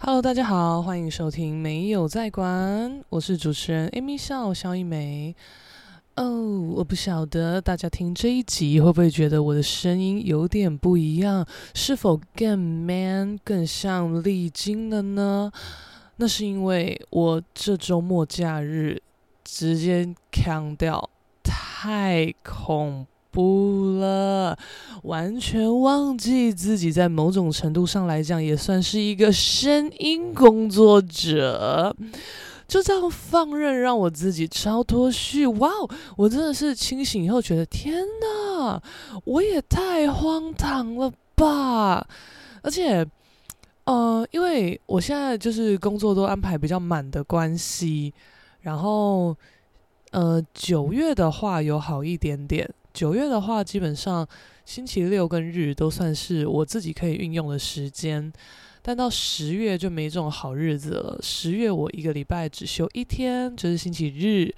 Hello，大家好，欢迎收听没有在管，我是主持人 Amy 笑肖一梅。哦、我不晓得大家听这一集会不会觉得我的声音有点不一样，是否更 man、更像丽晶了呢？那是因为我这周末假日直接锵掉，太恐不了，完全忘记自己在某种程度上来讲也算是一个声音工作者，就这样放任让我自己超脱序。哇哦，我真的是清醒以后觉得天哪，我也太荒唐了吧！而且，呃，因为我现在就是工作都安排比较满的关系，然后，呃，九月的话有好一点点。九月的话，基本上星期六跟日都算是我自己可以运用的时间，但到十月就没这种好日子了。十月我一个礼拜只休一天，就是星期日，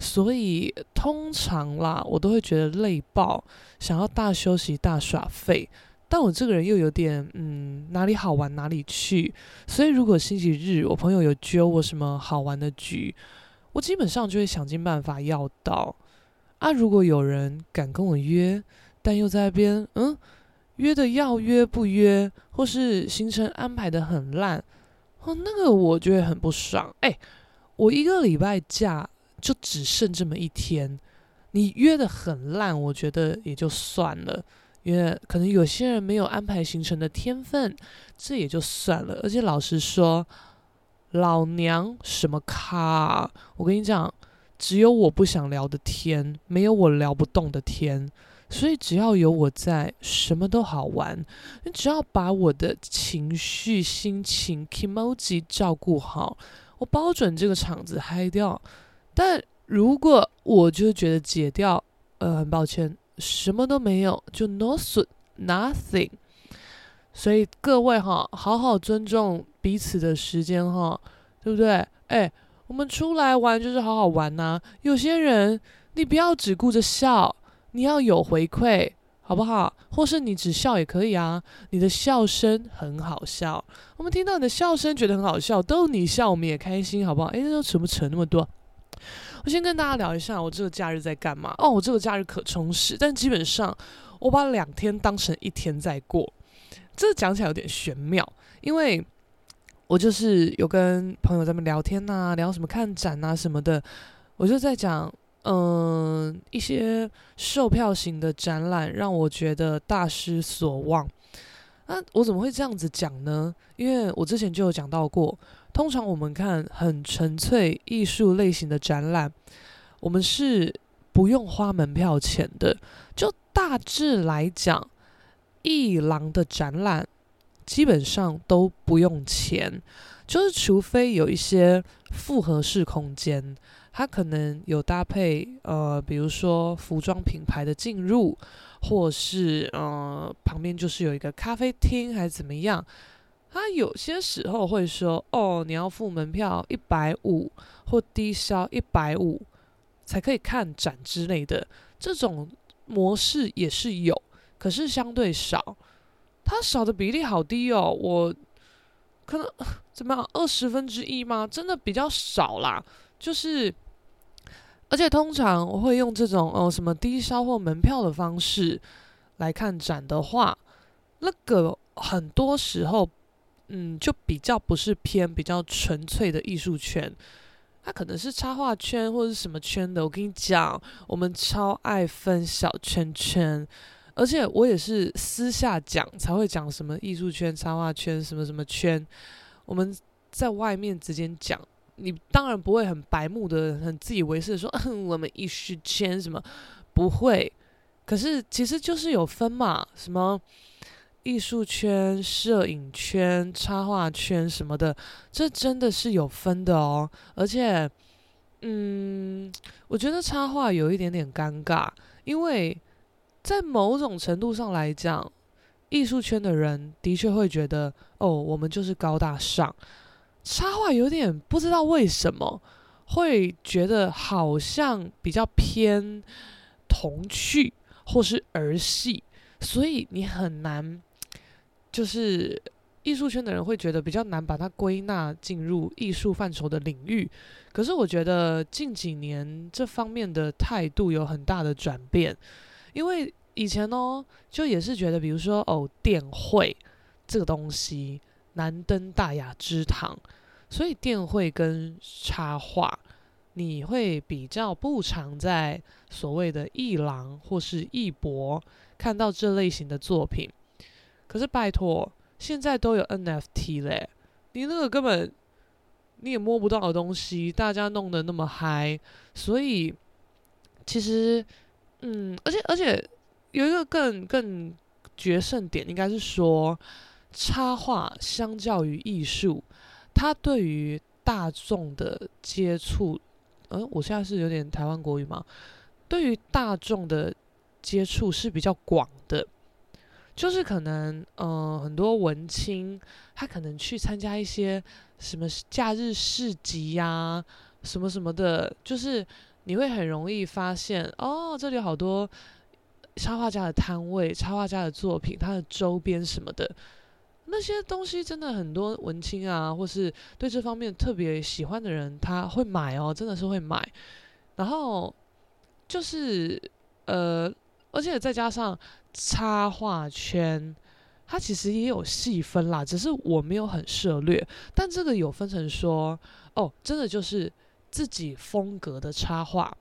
所以通常啦，我都会觉得累爆，想要大休息、大耍废。但我这个人又有点嗯，哪里好玩哪里去，所以如果星期日我朋友有揪我什么好玩的局，我基本上就会想尽办法要到。啊！如果有人敢跟我约，但又在那边嗯约的要约不约，或是行程安排的很烂，哦，那个我觉得很不爽。哎，我一个礼拜假就只剩这么一天，你约的很烂，我觉得也就算了，因为可能有些人没有安排行程的天分，这也就算了。而且老实说，老娘什么咖？我跟你讲。只有我不想聊的天，没有我聊不动的天，所以只要有我在，什么都好玩。你只要把我的情绪、心情、kimoji 照顾好，我包准这个场子嗨掉。但如果我就觉得解掉，呃，很抱歉，什么都没有，就 no sun nothing。所以各位哈，好好尊重彼此的时间哈，对不对？哎。我们出来玩就是好好玩呐、有些人，你不要只顾着笑，你要有回馈，好不好？或是你只笑也可以啊。你的笑声很好笑，我们听到你的笑声觉得很好笑，逗你笑我们也开心，好不好？诶，这扯不扯那么多？我先跟大家聊一下我这个假日在干嘛。哦，我这个假日可充实，但基本上我把两天当成一天在过。这讲起来有点玄妙，因为。我就是有跟朋友在那聊天呐、聊什么看展啊什么的，我就在讲，嗯、一些售票型的展览让我觉得大失所望。那我怎么会这样子讲呢？因为我之前就有讲到过，通常我们看很纯粹艺术类型的展览，我们是不用花门票钱的。就大致来讲，艺廊的展览。基本上都不用钱，就是除非有一些复合式空间，它可能有搭配呃，比如说服装品牌的进入，或是呃旁边就是有一个咖啡厅还是怎么样，它有些时候会说哦，你要付门票一百五或低消一百五才可以看展之类的，这种模式也是有，可是相对少。它少的比例好低哦，我可能 怎么样，二十分之一吗？真的比较少啦。就是，而且通常我会用这种哦什么低消或门票的方式来看展的话，那个很多时候，嗯，就比较不是偏比较纯粹的艺术圈，它可能是插画圈或者是什么圈的。我跟你讲，我们超爱分小圈圈。而且我也是私下讲才会讲什么艺术圈、插画圈什么什么圈，我们在外面直接讲，你当然不会很白目的、很自以为是的说，嗯，我们艺术圈什么不会，可是其实就是有分嘛，什么艺术圈、摄影圈、插画圈什么的，这真的是有分的哦。而且，嗯，我觉得插画有一点点尴尬，因为。在某种程度上来讲，艺术圈的人的确会觉得，哦，我们就是高大上。插画有点不知道为什么会觉得好像比较偏童趣或是儿戏，所以你很难就是艺术圈的人会觉得比较难把它归纳进入艺术范畴的领域。可是我觉得近几年这方面的态度有很大的转变，因为以前呢，就也是觉得，比如说哦，电绘这个东西难登大雅之堂，所以电绘跟插画，你会比较不常在所谓的艺廊或是艺博看到这类型的作品。可是拜托，现在都有 NFT 嘞，你那个根本你也摸不到的东西，大家弄得那么嗨，所以其实，嗯，而且而且有一个更更决胜点，应该是说插画相较于艺术，它对于大众的接触，嗯，我现在是有点台湾国语吗？对于大众的接触是比较广的。就是可能，嗯、很多文青他可能去参加一些什么假日市集呀、什么什么的，就是你会很容易发现，哦，这里有好多插画家的摊位、插画家的作品、他的周边什么的，那些东西真的很多文青啊，或是对这方面特别喜欢的人，他会买哦，真的是会买。然后就是，呃。而且再加上插画圈，它其实也有细分啦，只是我没有很涉略。但这个有分成说，哦，真的就是自己风格的插画。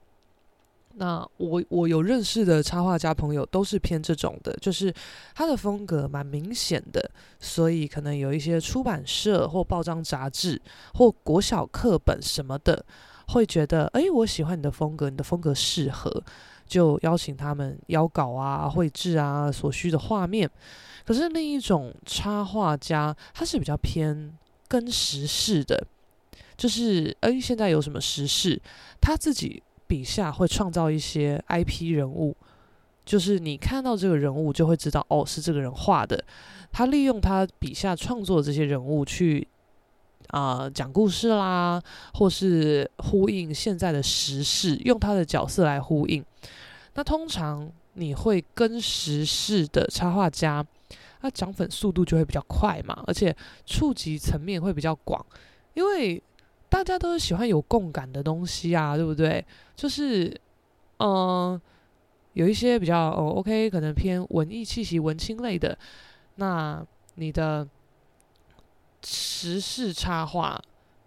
那我我有认识的插画家朋友都是偏这种的，就是他的风格蛮明显的，所以可能有一些出版社或报章杂志或国小课本什么的，会觉得，哎，我喜欢你的风格，你的风格适合。就邀请他们邀稿啊、绘制啊、所需的画面。可是另一种插画家，他是比较偏跟时事的，就是哎，现在有什么时事，他自己笔下会创造一些 IP 人物，就是你看到这个人物就会知道，哦，是这个人画的。他利用他笔下创作的这些人物去啊、讲故事啦，或是呼应现在的时事，用他的角色来呼应。那通常你会跟时事的插画家，他涨粉速度就会比较快嘛，而且触及层面会比较广，因为大家都是喜欢有共感的东西啊，对不对？就是，嗯、有一些比较哦，OK，可能偏文艺气息、文青类的，那你的时事插画。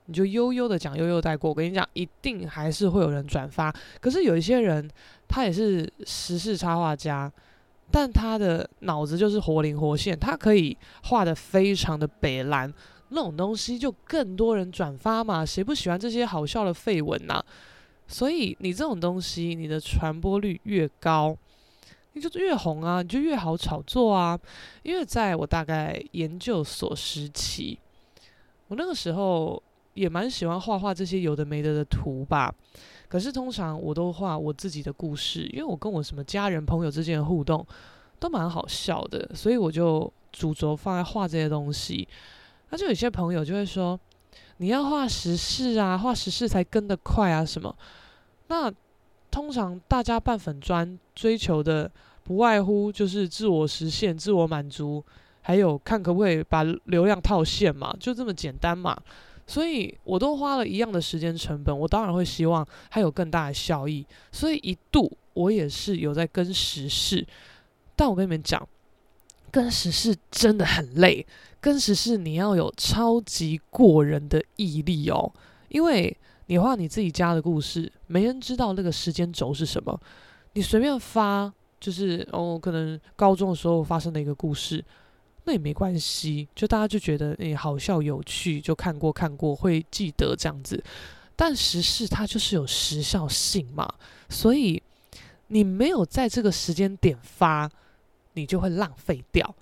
你就悠悠的讲，悠悠带过。我跟你讲，一定还是会有人转发。可是有一些人，他也是时事插画家，但他的脑子就是活灵活现，他可以画得非常的北蓝，那种东西就更多人转发嘛。谁不喜欢这些好笑的废文呐？所以你这种东西，你的传播率越高，你就越红啊，你就越好炒作啊。因为在我大概研究所时期，我那个时候。也蛮喜欢画画这些有的没的的图吧，可是通常我都画我自己的故事，因为我跟我什么家人朋友之间的互动都蛮好笑的，所以我就主轴放在画这些东西。那就有些朋友就会说，你要画时事啊，画时事才跟得快啊什么。那通常大家办粉专追求的不外乎就是自我实现、自我满足，还有看可不可以把流量套现嘛，就这么简单嘛。所以我都花了一样的时间成本，我当然会希望它有更大的效益。所以一度我也是有在跟时事，但我跟你们讲，跟时事真的很累。跟时事你要有超级过人的毅力哦，因为你画你自己家的故事，没人知道那个时间轴是什么。你随便发，就是哦，可能高中的时候发生的一个故事。那也没关系，就大家就觉得诶、好笑有趣，就看过看过会记得这样子。但时事它就是有时效性嘛，所以你没有在这个时间点发，你就会浪费掉。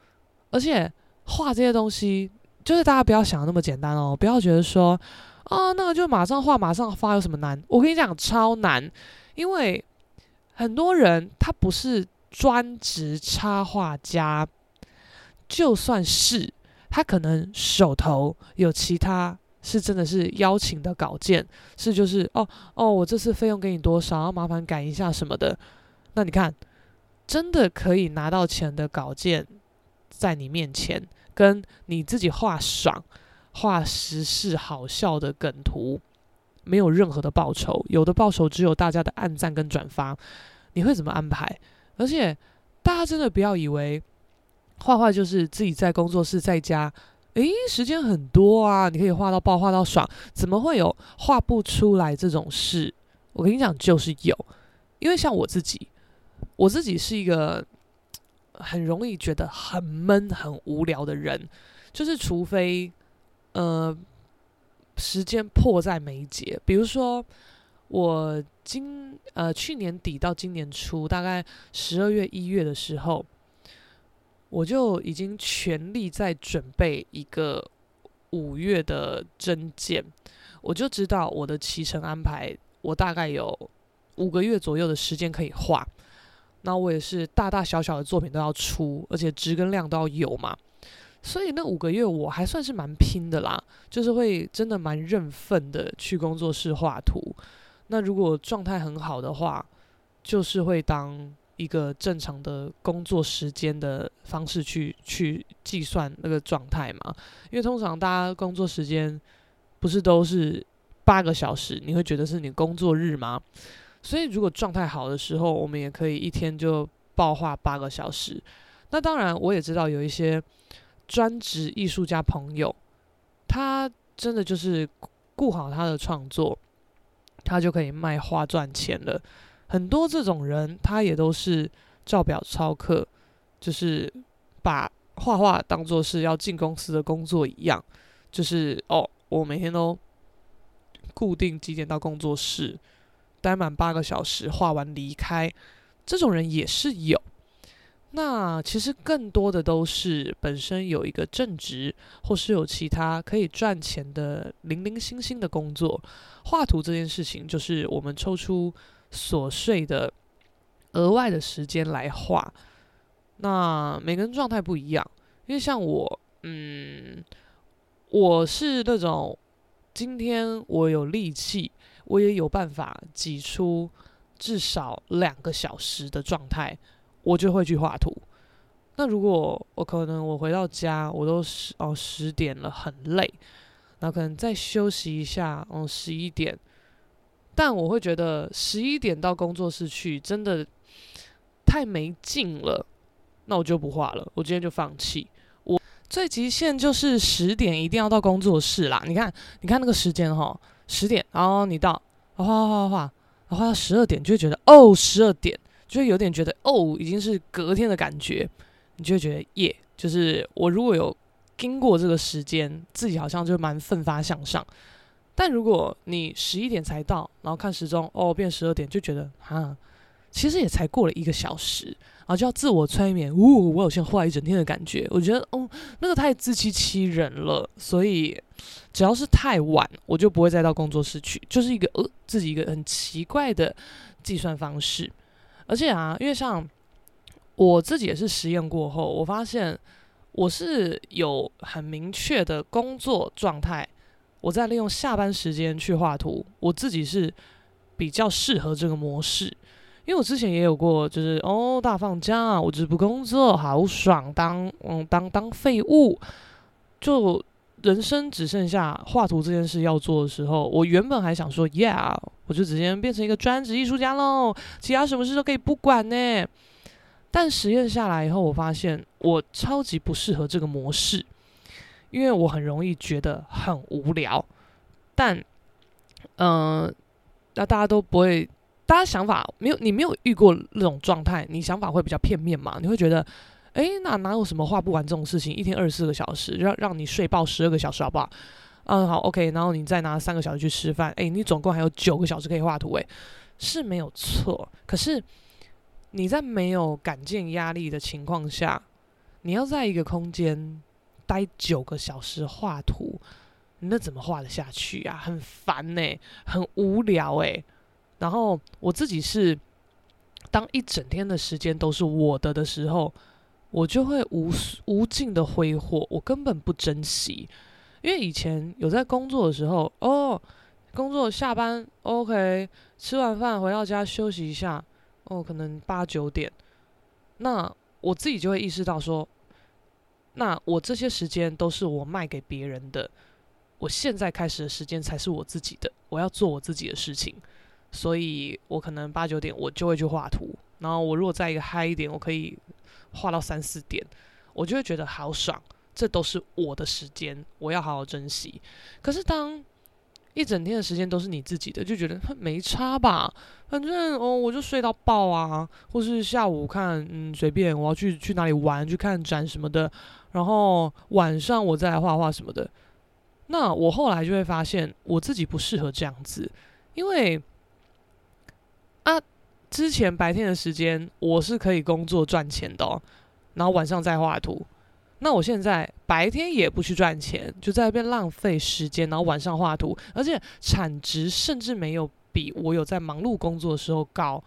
而且画这些东西，就是大家不要想的那么简单哦，不要觉得说啊，那个就马上画马上发有什么难？我跟你讲超难，因为很多人他不是专职插画家。就算是他可能手头有其他是真的是邀请的稿件，是就是哦哦，我这次费用给你多少，要麻烦改一下什么的。那你看，真的可以拿到钱的稿件在你面前，跟你自己画爽、画时事好笑的梗图，没有任何的报酬，有的报酬只有大家的按赞跟转发。你会怎么安排？而且大家真的不要以为画画就是自己在工作室在家，诶，时间很多啊，你可以画到爆，画到爽，怎么会有画不出来这种事？我跟你讲，就是有，因为像我自己，我自己是一个很容易觉得很闷、很无聊的人，就是除非呃时间迫在眉睫，比如说我今呃去年底到今年初，大概十二月、一月的时候，我就已经全力在准备一个五月的征件，我就知道我的骑程安排。我大概有五个月左右的时间可以画，那我也是大大小小的作品都要出，而且质跟量都要有嘛，所以那五个月我还算是蛮拼的啦，就是会真的蛮认份的去工作室画图。那如果状态很好的话，就是会当一个正常的工作时间的方式去去计算那个状态嘛，因为通常大家工作时间不是都是。八个小时，你会觉得是你工作日吗？所以如果状态好的时候，我们也可以一天就爆画八个小时。那当然，我也知道有一些专职艺术家朋友，他真的就是顾好他的创作，他就可以卖画赚钱了。很多这种人，他也都是照表操课，就是把画画当做是要进公司的工作一样，就是哦，我每天都。固定几点到工作室，待满八个小时，画完离开，这种人也是有。那其实更多的都是本身有一个正职，或是有其他可以赚钱的零零星星的工作。画图这件事情，就是我们抽出琐碎的额外的时间来画。那每个人状态不一样，因为像我，嗯，我是那种。今天我有力气，我也有办法挤出至少两个小时的状态，我就会去画图。那如果我可能我回到家，我都十哦十点了，很累，那可能再休息一下，嗯十一点，但我会觉得十一点到工作室去真的太没劲了，那我就不画了，我今天就放弃。我最极限就是十点一定要到工作室啦！你看，你看那个时间哈，十点，然后你到，画画画画，然后画到十二点，就会觉得哦，十二点，就会有点觉得哦，已经是隔天的感觉，你就会觉得耶，就是我如果有经过这个时间，自己好像就蛮奋发向上。但如果你十一点才到，然后看时钟，哦，变十二点，就觉得啊，其实也才过了一个小时。然后就要自我催眠，呜、我好像画一整天的感觉。我觉得，哦，那个太自欺欺人了。所以，只要是太晚，我就不会再到工作室去，就是一个呃自己一个很奇怪的计算方式。而且啊，因为像我自己也是实验过后，我发现我是有很明确的工作状态，我在利用下班时间去画图，我自己是比较适合这个模式。因为我之前也有过，就是哦，大放假，我就不工作，好爽，当嗯当当废物，就人生只剩下画图这件事要做的时候，我原本还想说，Yeah，我就直接变成一个专职艺术家喽，其他什么事都可以不管呢。但实验下来以后，我发现我超级不适合这个模式，因为我很容易觉得很无聊。但嗯，那、大家都不会。大家想法没有，你没有遇过那种状态，你想法会比较片面嘛？你会觉得，哎、那哪有什么画不完这种事情？一天二十四个小时，让让你睡爆十二个小时，好不好？嗯，好，OK。然后你再拿三个小时去吃饭，哎、你总共还有九个小时可以画图，哎，是没有错。可是你在没有赶件压力的情况下，你要在一个空间待九个小时画图，那怎么画得下去啊？很烦呢、很无聊哎、然后我自己是，当一整天的时间都是我的的时候，我就会无无尽的挥霍，我根本不珍惜。因为以前有在工作的时候，哦，工作下班，OK，吃完饭回到家休息一下，哦，可能八九点，那我自己就会意识到说，那我这些时间都是我卖给别人的，我现在开始的时间才是我自己的，我要做我自己的事情，所以我可能八九点我就会去画图，然后我如果再一个嗨一点，我可以画到三四点，我就会觉得好爽，这都是我的时间，我要好好珍惜。可是当一整天的时间都是你自己的，就觉得没差吧？反正哦，我就睡到爆啊，或是下午看，嗯，随便我要去去哪里玩，去看展什么的，然后晚上我再来画画什么的。那我后来就会发现，我自己不适合这样子，因为，之前白天的时间我是可以工作赚钱的，然后晚上再画图。那我现在白天也不去赚钱，就在那边浪费时间，然后晚上画图，而且产值甚至没有比我有在忙碌工作的时候高，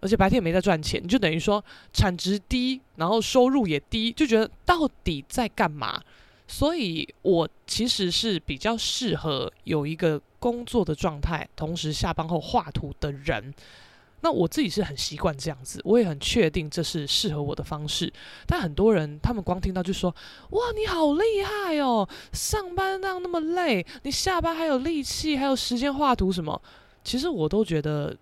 而且白天也没在赚钱，就等于说产值低，然后收入也低，就觉得到底在干嘛？所以我其实是比较适合有一个工作的状态，同时下班后画图的人。那我自己是很习惯这样子，我也很确定这是适合我的方式。但很多人他们光听到就说：“哇，你好厉害哦！上班那样那么累，你下班还有力气，还有时间画图什么？”其实我都觉得，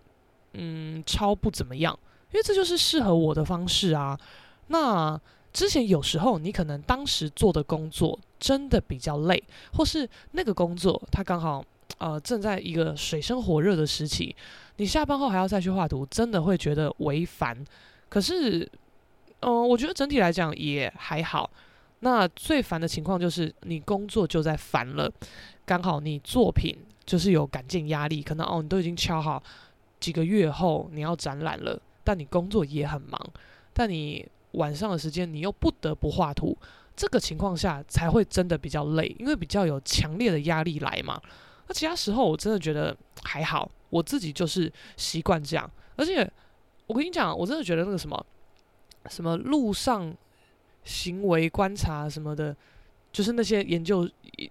嗯，超不怎么样，因为这就是适合我的方式啊。那之前有时候你可能当时做的工作真的比较累，或是那个工作它刚好呃正在一个水深火热的时期。你下班后还要再去画图，真的会觉得为烦。可是，嗯、我觉得整体来讲也还好。那最烦的情况就是你工作就在烦了，刚好你作品就是有赶进压力，可能哦你都已经敲好几个月后你要展览了，但你工作也很忙，但你晚上的时间你又不得不画图，这个情况下才会真的比较累，因为比较有强烈的压力来嘛。其他时候我真的觉得还好。我自己就是习惯这样，而且我跟你讲，我真的觉得那个什么什么路上行为观察什么的，就是那些研究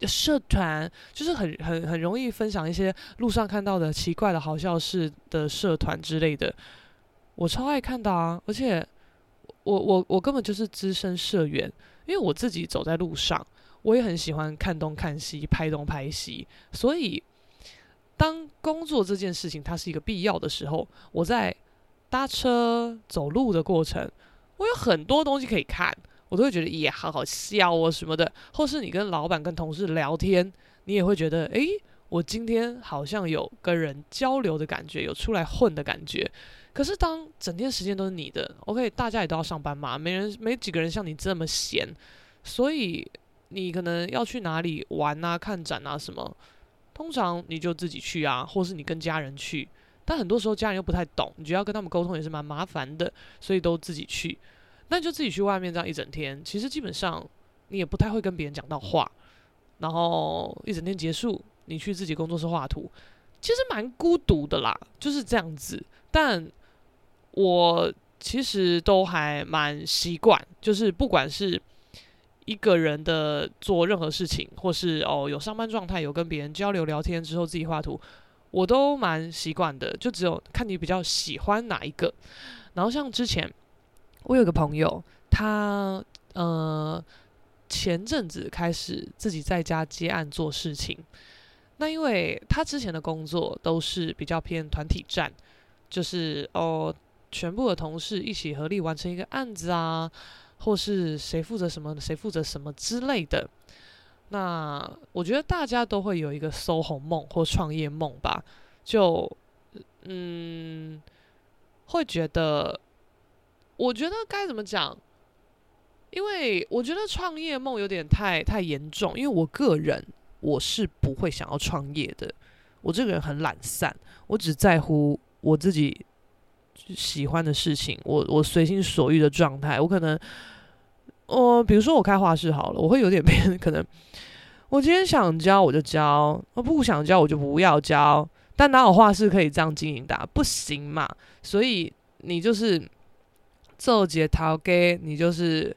社团，就是很很很容易分享一些路上看到的奇怪的好笑事的社团之类的，我超爱看的啊！而且我我我根本就是资深社员，因为我自己走在路上，我也很喜欢看东看西，拍东拍西，所以。当工作这件事情它是一个必要的时候，我在搭车走路的过程，我有很多东西可以看，我都会觉得也好好笑哦什么的。或是你跟老板、跟同事聊天，你也会觉得，诶，我今天好像有跟人交流的感觉，有出来混的感觉。可是当整天时间都是你的，OK，大家也都要上班嘛，没人没几个人像你这么闲，所以你可能要去哪里玩啊、看展啊什么。通常你就自己去啊，或是你跟家人去，但很多时候家人又不太懂，你就要跟他们沟通也是蛮麻烦的，所以都自己去。那就自己去外面这样一整天，其实基本上你也不太会跟别人讲到话，然后一整天结束，你去自己工作室画图，其实蛮孤独的啦，就是这样子。但我其实都还蛮习惯，就是不管是。一个人的做任何事情，或是哦有上班状态，有跟别人交流聊天之后自己画图，我都蛮习惯的。就只有看你比较喜欢哪一个。然后像之前我有个朋友，他呃前阵子开始自己在家接案做事情。那因为他之前的工作都是比较偏团体战，就是哦全部的同事一起合力完成一个案子啊。或是谁负责什么，谁负责什么之类的。那我觉得大家都会有一个搜红梦或创业梦吧，就嗯，会觉得，我觉得该怎么讲？因为我觉得创业梦有点太太严重，因为我个人我是不会想要创业的。我这个人很懒散，我只在乎我自己。喜欢的事情，我我随心所欲的状态，我可能，呃，比如说我开画室好了，我会有点变，可能我今天想教我就教，我不想教我就不要教，但哪有画室可以这样经营的？不行嘛，所以你就是做节逃给，你就是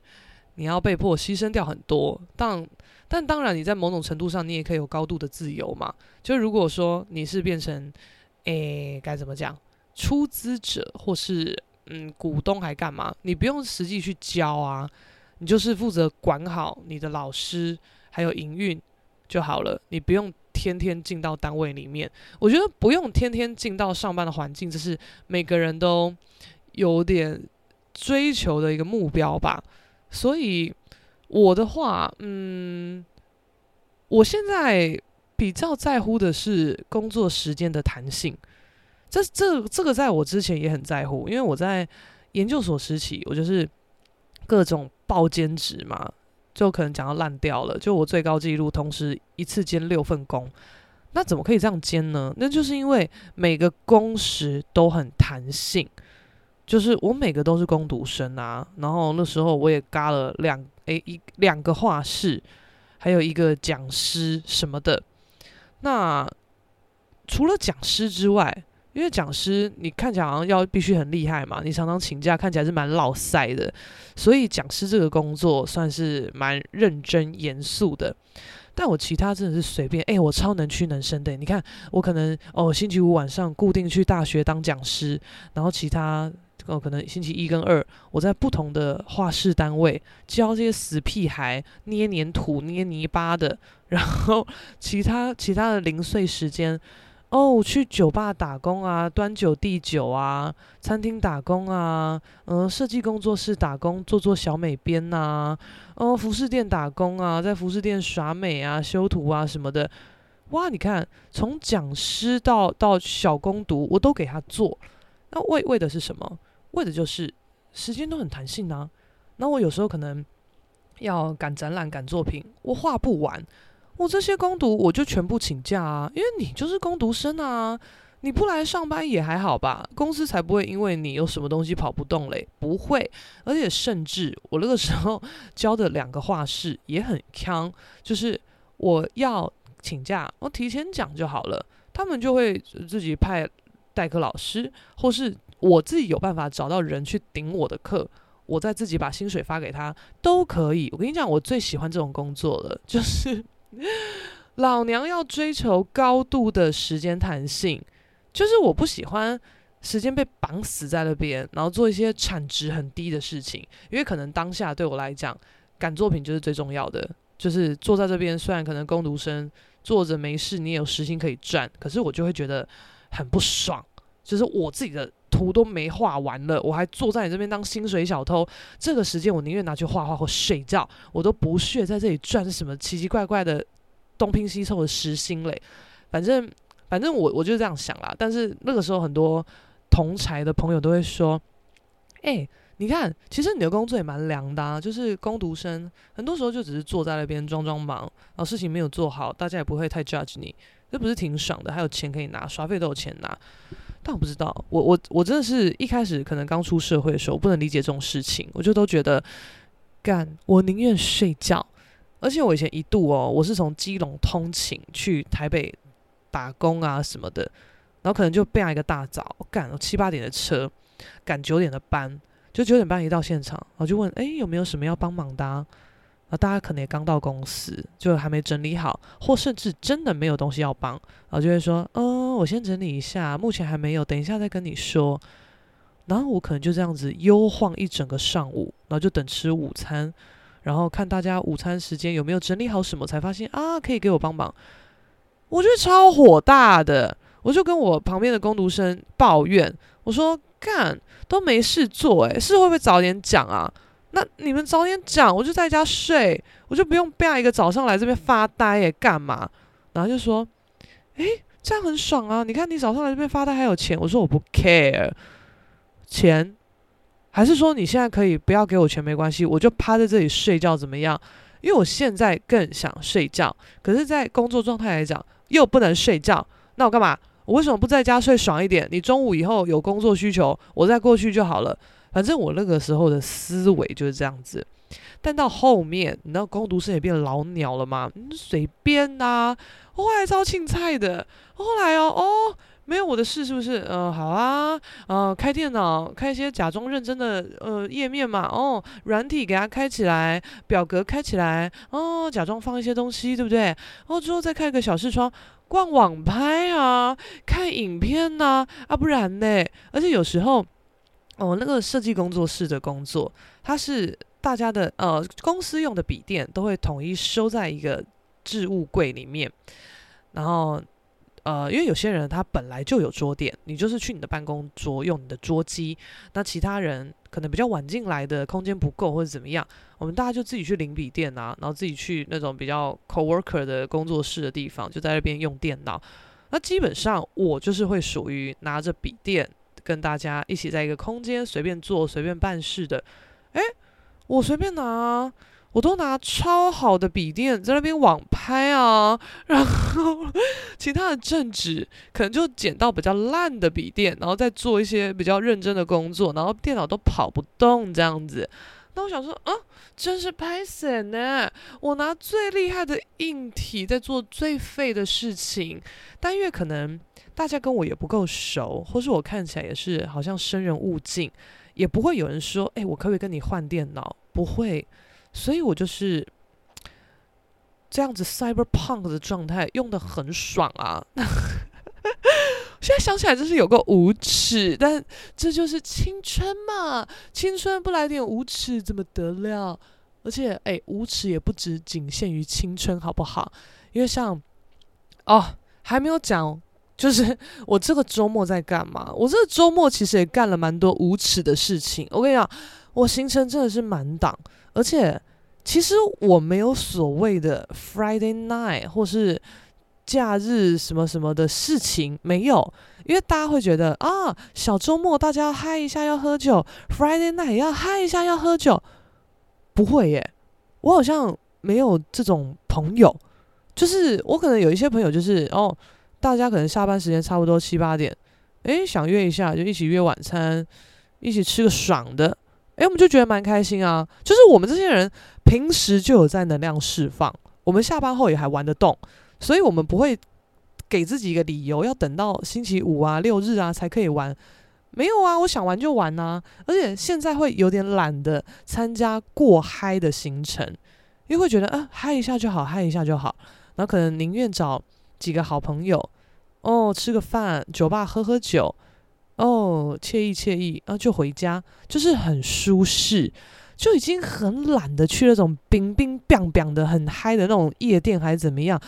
你要被迫牺牲掉很多，但但当然你在某种程度上你也可以有高度的自由嘛，就如果说你是变成，诶，该怎么讲？出资者或是嗯股东还干嘛？你不用实际去教啊，你就是负责管好你的老师还有营运就好了，你不用天天进到单位里面。我觉得不用天天进到上班的环境，这是每个人都有点追求的一个目标吧。所以我的话，嗯，我现在比较在乎的是工作时间的弹性。这这这个在我之前也很在乎，因为我在研究所时期，我就是各种报兼职嘛，就可能讲到烂掉了。就我最高纪录，同时一次兼六份工，那怎么可以这样兼呢？那就是因为每个工时都很弹性，就是我每个都是工读生啊。然后那时候我也嘎了两诶一两个画室，还有一个讲师什么的。那除了讲师之外，因为讲师，你看起来好像要必须很厉害嘛，你常常请假，看起来是蛮老赛的，所以讲师这个工作算是蛮认真严肃的。但我其他真的是随便，哎，我超能屈能伸的。你看，我可能哦，星期五晚上固定去大学当讲师，然后其他哦，可能星期一跟二我在不同的画室单位教这些死屁孩捏黏土、捏泥巴的，然后其他其他的零碎时间。哦，去酒吧打工啊，端酒递酒啊，餐厅打工啊，嗯、设计工作室打工，做做小美编呐、啊，哦，服饰店打工啊，在服饰店耍美啊，修图啊什么的，哇，你看，从讲师到到小工读，我都给他做，那为为的是什么？为的就是时间都很弹性啊。那我有时候可能要赶展览、赶作品，我画不完。我这些攻读我就全部请假啊，因为你就是攻读生啊，你不来上班也还好吧，公司才不会因为你有什么东西跑不动嘞，不会，而且甚至我那个时候 教的两个画室也很锵，就是我要请假，我提前讲就好了，他们就会自己派代课老师，或是我自己有办法找到人去顶我的课，我再自己把薪水发给他都可以。我跟你讲，我最喜欢这种工作了，就是。老娘要追求高度的时间弹性，就是我不喜欢时间被绑死在那边，然后做一些产值很低的事情。因为可能当下对我来讲，赶作品就是最重要的。就是坐在这边，虽然可能工读生坐着没事，你也有时薪可以赚，可是我就会觉得很不爽。就是我自己的图都没画完了，我还坐在你这边当薪水小偷。这个时间我宁愿拿去画画或睡觉，我都不屑在这里赚什么奇奇怪怪的东拼西凑的时薪嘞。反正反正我我就这样想啦。但是那个时候很多同侪的朋友都会说：“哎、你看，其实你的工作也蛮凉的啊，就是工读生，很多时候就只是坐在那边装装忙，然后事情没有做好，大家也不会太 judge 你，这不是挺爽的？还有钱可以拿，耍费都有钱拿。”但我不知道，我我我真的是一开始可能刚出社会的时候，我不能理解这种事情，我就都觉得干，我宁愿睡觉。而且我以前一度哦，我是从基隆通勤去台北打工啊什么的，然后可能就备一个大早，我赶七八点的车，赶九点的班，就九点半一到现场，我就问，哎，有没有什么要帮忙的啊？大家可能也刚到公司，就还没整理好，或甚至真的没有东西要帮，然后就会说：“嗯，我先整理一下，目前还没有，等一下再跟你说。”然后我可能就这样子悠晃一整个上午，然后就等吃午餐，然后看大家午餐时间有没有整理好什么，才发现啊，可以给我帮忙。我觉得超火大的，我就跟我旁边的工读生抱怨，我说：“干，都没事做，诶，是会不会早点讲啊？”那你们早点讲，我就在家睡，我就不用变一个早上来这边发呆耶，干嘛？然后就说，诶，这样很爽啊！你看你早上来这边发呆还有钱，我说我不 care 钱，还是说你现在可以不要给我钱没关系，我就趴在这里睡觉怎么样？因为我现在更想睡觉，可是，在工作状态来讲又不能睡觉，那我干嘛？我为什么不在家睡爽一点？你中午以后有工作需求，我再过去就好了。反正我那个时候的思维就是这样子，但到后面，你知道工读生也变老鸟了吗？随便呐，后来招青菜的，后来哦哦，没有我的事是不是？嗯、好啊，呃，开电脑，开一些假装认真的呃页面嘛，哦，软体给它开起来，表格开起来，哦，假装放一些东西，对不对？哦，之后再开个小视窗，逛网拍啊，看影片呐，啊不然呢？而且有时候。哦，那个设计工作室的工作，它是大家的呃公司用的笔电都会统一收在一个置物柜里面，然后呃，因为有些人他本来就有桌垫，你就是去你的办公桌用你的桌机，那其他人可能比较晚进来的空间不够或者怎么样，我们大家就自己去领笔电啊，然后自己去那种比较 coworker 的工作室的地方，就在那边用电脑。那基本上我就是会属于拿着笔电跟大家一起在一个空间随便做随便办事的。诶，我随便拿，我都拿超好的笔电在那边网拍啊，然后其他的正职可能就捡到比较烂的笔电，然后再做一些比较认真的工作，然后电脑都跑不动这样子。那我想说，啊，真是拍死呢！我拿最厉害的硬体在做最废的事情，但因为可能大家跟我也不够熟，或是我看起来也是好像生人勿近，也不会有人说，哎，我可不可以跟你换电脑？不会，所以我就是这样子 cyberpunk 的状态，用的很爽啊。现在想起来真是有个无耻，但这就是青春嘛！青春不来点无耻怎么得了？而且，哎，无耻也不只仅限于青春，好不好？因为像，哦，还没有讲，就是 我这个周末在干嘛？我这个周末其实也干了蛮多无耻的事情。我跟你讲，我行程真的是满档，而且其实我没有所谓的 Friday night 或是。假日什么什么的事情没有，因为大家会觉得啊，小周末大家要嗨一下，要喝酒，Friday night 要嗨一下，要喝酒，不会耶，我好像没有这种朋友，就是我可能有一些朋友，就是哦，大家可能下班时间差不多七八点，诶，想约一下就一起约晚餐，一起吃个爽的，诶，我们就觉得蛮开心啊，就是我们这些人平时就有在能量释放，我们下班后也还玩得动。所以我们不会给自己一个理由，要等到星期五啊、六日啊才可以玩。没有啊，我想玩就玩啊。而且现在会有点懒得参加过嗨的行程，因为会觉得啊，嗨一下就好，嗨一下就好。然后可能宁愿找几个好朋友，哦，吃个饭，酒吧喝喝酒，哦，惬意惬意，然后就回家，就是很舒适，就已经很懒得去那种冰冰冰冰的很嗨的那种夜店，还是怎么样。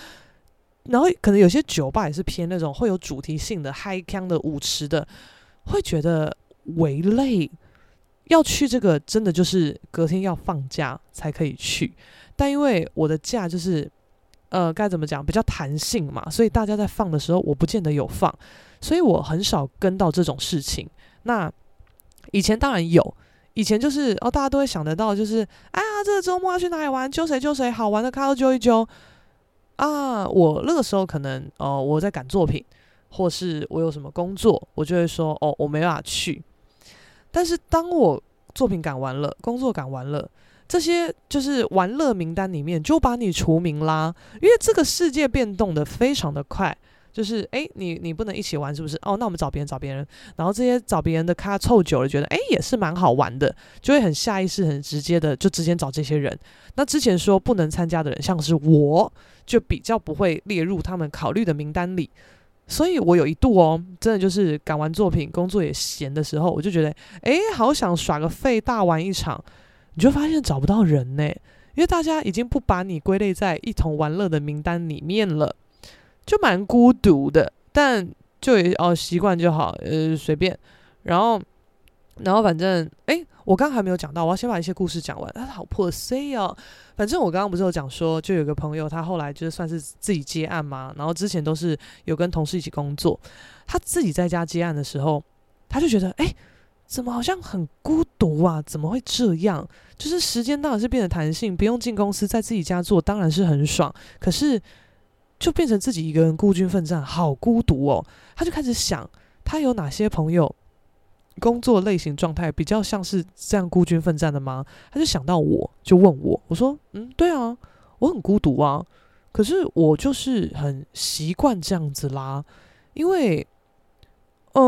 然后可能有些酒吧也是偏那种会有主题性的嗨腔的舞池的，会觉得为累。要去这个真的就是隔天要放假才可以去，但因为我的假就是呃该怎么讲比较弹性嘛，所以大家在放的时候我不见得有放，所以我很少跟到这种事情。那以前当然有，以前就是哦大家都会想得到，就是啊这个周末要去哪里玩，揪谁揪谁，好玩的咖都揪一揪。啊，我那个时候可能呃我在赶作品，或是我有什么工作，我就会说哦我没办法去。但是当我作品赶完了，工作赶完了，这些就是玩乐名单里面就把你除名啦，因为这个世界变动得非常的快。就是诶，你你不能一起玩是不是？哦，那我们找别人找别人，然后这些找别人的咖凑久了，觉得诶也是蛮好玩的，就会很下意识、很直接的就直接找这些人。那之前说不能参加的人，像是我，就比较不会列入他们考虑的名单里。所以我有一度哦，真的就是赶完作品，工作也闲的时候，我就觉得诶，好想耍个废，大玩一场。你就发现找不到人呢，因为大家已经不把你归类在一同玩乐的名单里面了。就蛮孤独的，但就也哦习惯就好，呃随便，然后然后反正诶，我刚刚还没有讲到，我要先把一些故事讲完。啊，好破碎哦。反正我刚刚不是有讲说，就有个朋友，他后来就是算是自己接案嘛，然后之前都是有跟同事一起工作，他自己在家接案的时候，他就觉得诶，怎么好像很孤独啊？怎么会这样？就是时间当然是变得弹性，不用进公司，在自己家做当然是很爽，可是。就变成自己一个人孤军奋战，好孤独哦。他就开始想，他有哪些朋友，工作类型状态比较像是这样孤军奋战的吗？他就想到我，就问我，我说，嗯，对啊，我很孤独啊，可是我就是很习惯这样子啦，因为，嗯、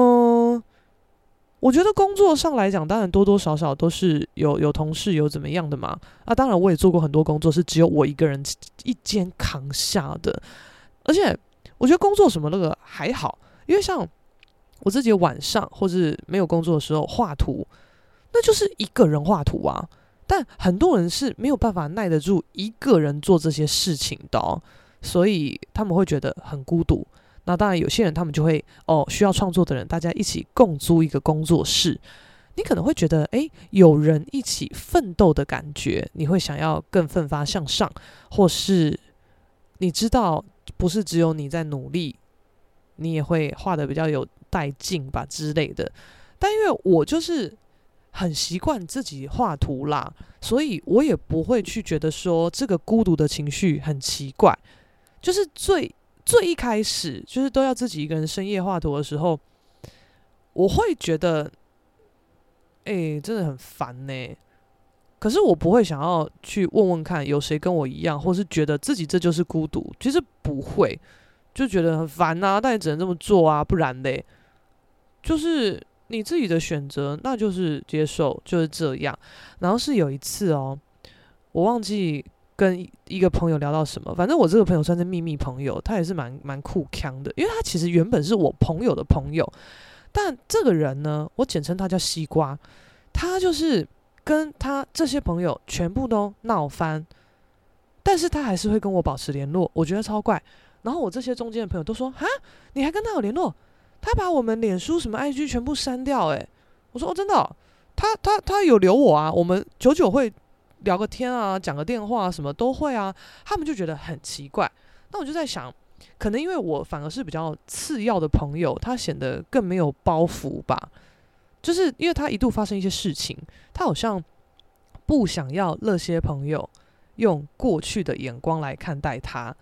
我觉得工作上来讲，当然多多少少都是有有同事有怎么样的嘛。啊，当然我也做过很多工作是只有我一个人一肩扛下的。而且我觉得工作什么那个还好，因为像我自己晚上或是没有工作的时候画图，那就是一个人画图啊。但很多人是没有办法耐得住一个人做这些事情的哦，所以他们会觉得很孤独。那当然，有些人他们就会哦，需要创作的人，大家一起共租一个工作室。你可能会觉得，诶，有人一起奋斗的感觉，你会想要更奋发向上，或是你知道，不是只有你在努力，你也会画得比较有带劲吧之类的。但因为我就是很习惯自己画图啦，所以我也不会去觉得说这个孤独的情绪很奇怪。就是最最一开始，就是都要自己一个人深夜画图的时候，我会觉得。哎、真的很烦呢。可是我不会想要去问问看，有谁跟我一样，或是觉得自己这就是孤独。其实不会，就觉得很烦呐。但也只能这么做啊，不然嘞，就是你自己的选择，那就是接受，就是这样。然后是有一次哦，我忘记跟一个朋友聊到什么，反正我这个朋友算是秘密朋友，他也是蛮蛮酷腔的，因为他其实原本是我朋友的朋友。但这个人呢，我简称他叫西瓜，他就是跟他这些朋友全部都闹翻，但是他还是会跟我保持联络，我觉得超怪。然后我这些中间的朋友都说：“哈，你还跟他有联络？他把我们脸书什么 IG 全部删掉。”诶，我说：“哦，真的，他他他有留我啊，我们久久会聊个天啊，讲个电话啊，什么都会啊。”他们就觉得很奇怪。那我就在想。可能因为我反而是比较次要的朋友，他显得更没有包袱吧。就是因为他一度发生一些事情，他好像不想要那些朋友用过去的眼光来看待他，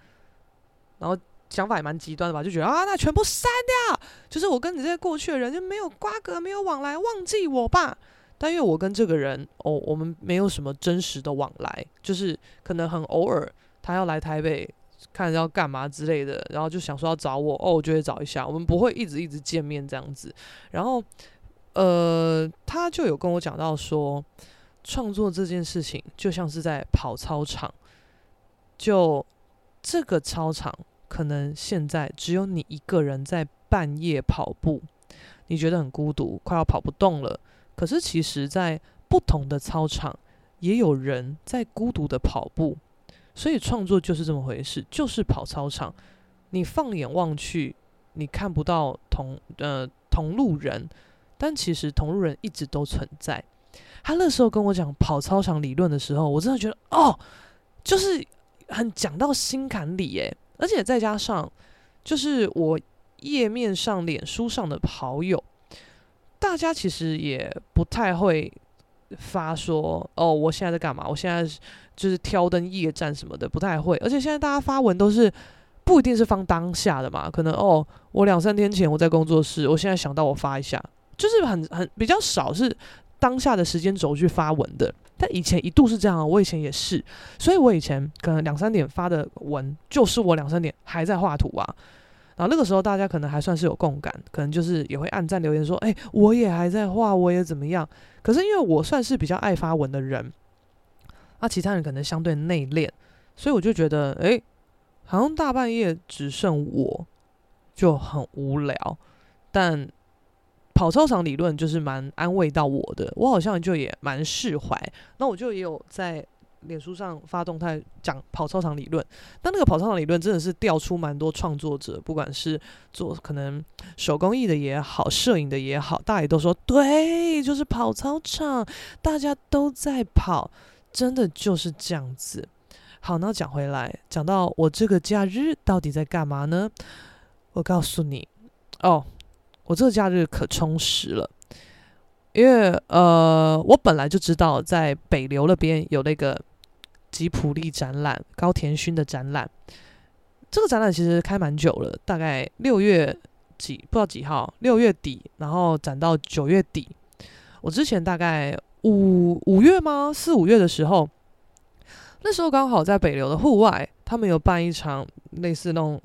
然后想法也蛮极端的吧，就觉得啊，那全部删掉，就是我跟你这些过去的人就没有瓜葛，没有往来，忘记我吧。但因为我跟这个人哦，我们没有什么真实的往来，就是可能很偶尔他要来台北。看要干嘛之类的，然后就想说要找我哦，我就会找一下。我们不会一直一直见面这样子。然后，呃，他就有跟我讲到说，创作这件事情就像是在跑操场，就这个操场可能现在只有你一个人在半夜跑步，你觉得很孤独，快要跑不动了。可是其实，在不同的操场，也有人在孤独的跑步。所以创作就是这么回事，就是跑操场。你放眼望去，你看不到同呃同路人，但其实同路人一直都存在。他那时候跟我讲跑操场理论的时候，我真的觉得哦，就是很讲到心坎里耶。而且再加上，就是我页面上、脸书上的好友，大家其实也不太会发说哦，我现在在干嘛？我现在。就是挑灯夜战什么的不太会，而且现在大家发文都是不一定是放当下的嘛，可能哦，我两三天前我在工作室，我现在想到我发一下，就是很很比较少是当下的时间轴去发文的。但以前一度是这样，我以前也是，所以我以前可能两三点发的文，就是我两三点还在画图啊。然后那个时候大家可能还算是有共感，可能就是也会按赞留言说，哎，我也还在画，我也怎么样。可是因为我算是比较爱发文的人。那、其他人可能相对内敛，所以我就觉得，哎、好像大半夜只剩我，就很无聊。但跑操场理论就是蛮安慰到我的，我好像就也蛮释怀。那我就也有在脸书上发动态讲跑操场理论。但那个跑操场理论真的是调出蛮多创作者，不管是做可能手工艺的也好，摄影的也好，大家也都说对，就是跑操场，大家都在跑。真的就是这样子。好，那讲回来，讲到我这个假日到底在干嘛呢？我告诉你，哦，我这个假日可充实了，因为呃，我本来就知道在北流那边有那个吉普力展览，高田勋的展览。这个展览其实开蛮久了，大概六月几，不知道几号，六月底，然后展到九月底。我之前大概。五五月吗？四五月的时候，那时候刚好在北流的户外，他们有办一场类似那种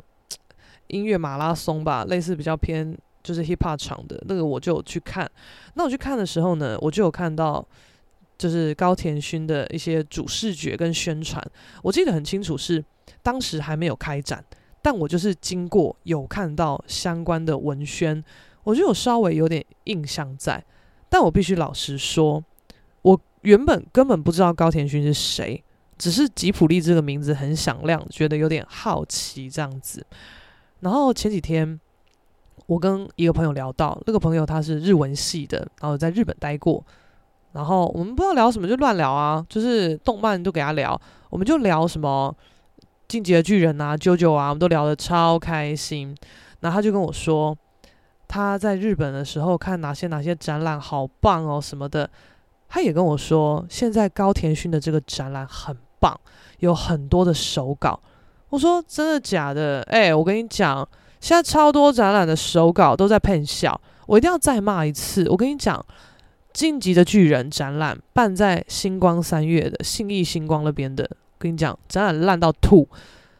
音乐马拉松吧，类似比较偏就是 hip hop 场的那个，我就有去看。那我去看的时候呢，我就有看到就是高田勋的一些主视觉跟宣传。我记得很清楚，是当时还没有开展，但我就是经过有看到相关的文宣，我就有稍微有点印象在。但我必须老实说。我原本根本不知道高田勋是谁，只是吉普力这个名字很响亮，觉得有点好奇这样子。然后前几天我跟一个朋友聊到，那个朋友他是日文系的，然后在日本待过。然后我们不知道聊什么就乱聊啊，就是动漫都给他聊，我们就聊什么《进击的巨人》啊、《JoJo》啊，我们都聊得超开心。然后他就跟我说，他在日本的时候看哪些哪些展览好棒哦什么的。他也跟我说，现在高田勋的这个展览很棒，有很多的手稿。我说真的假的？哎，我跟你讲，现在超多展览的手稿都在喷笑，我一定要再骂一次。我跟你讲。晋级的巨人展览办在星光三月的信义星光那边的，跟你讲展览烂到吐，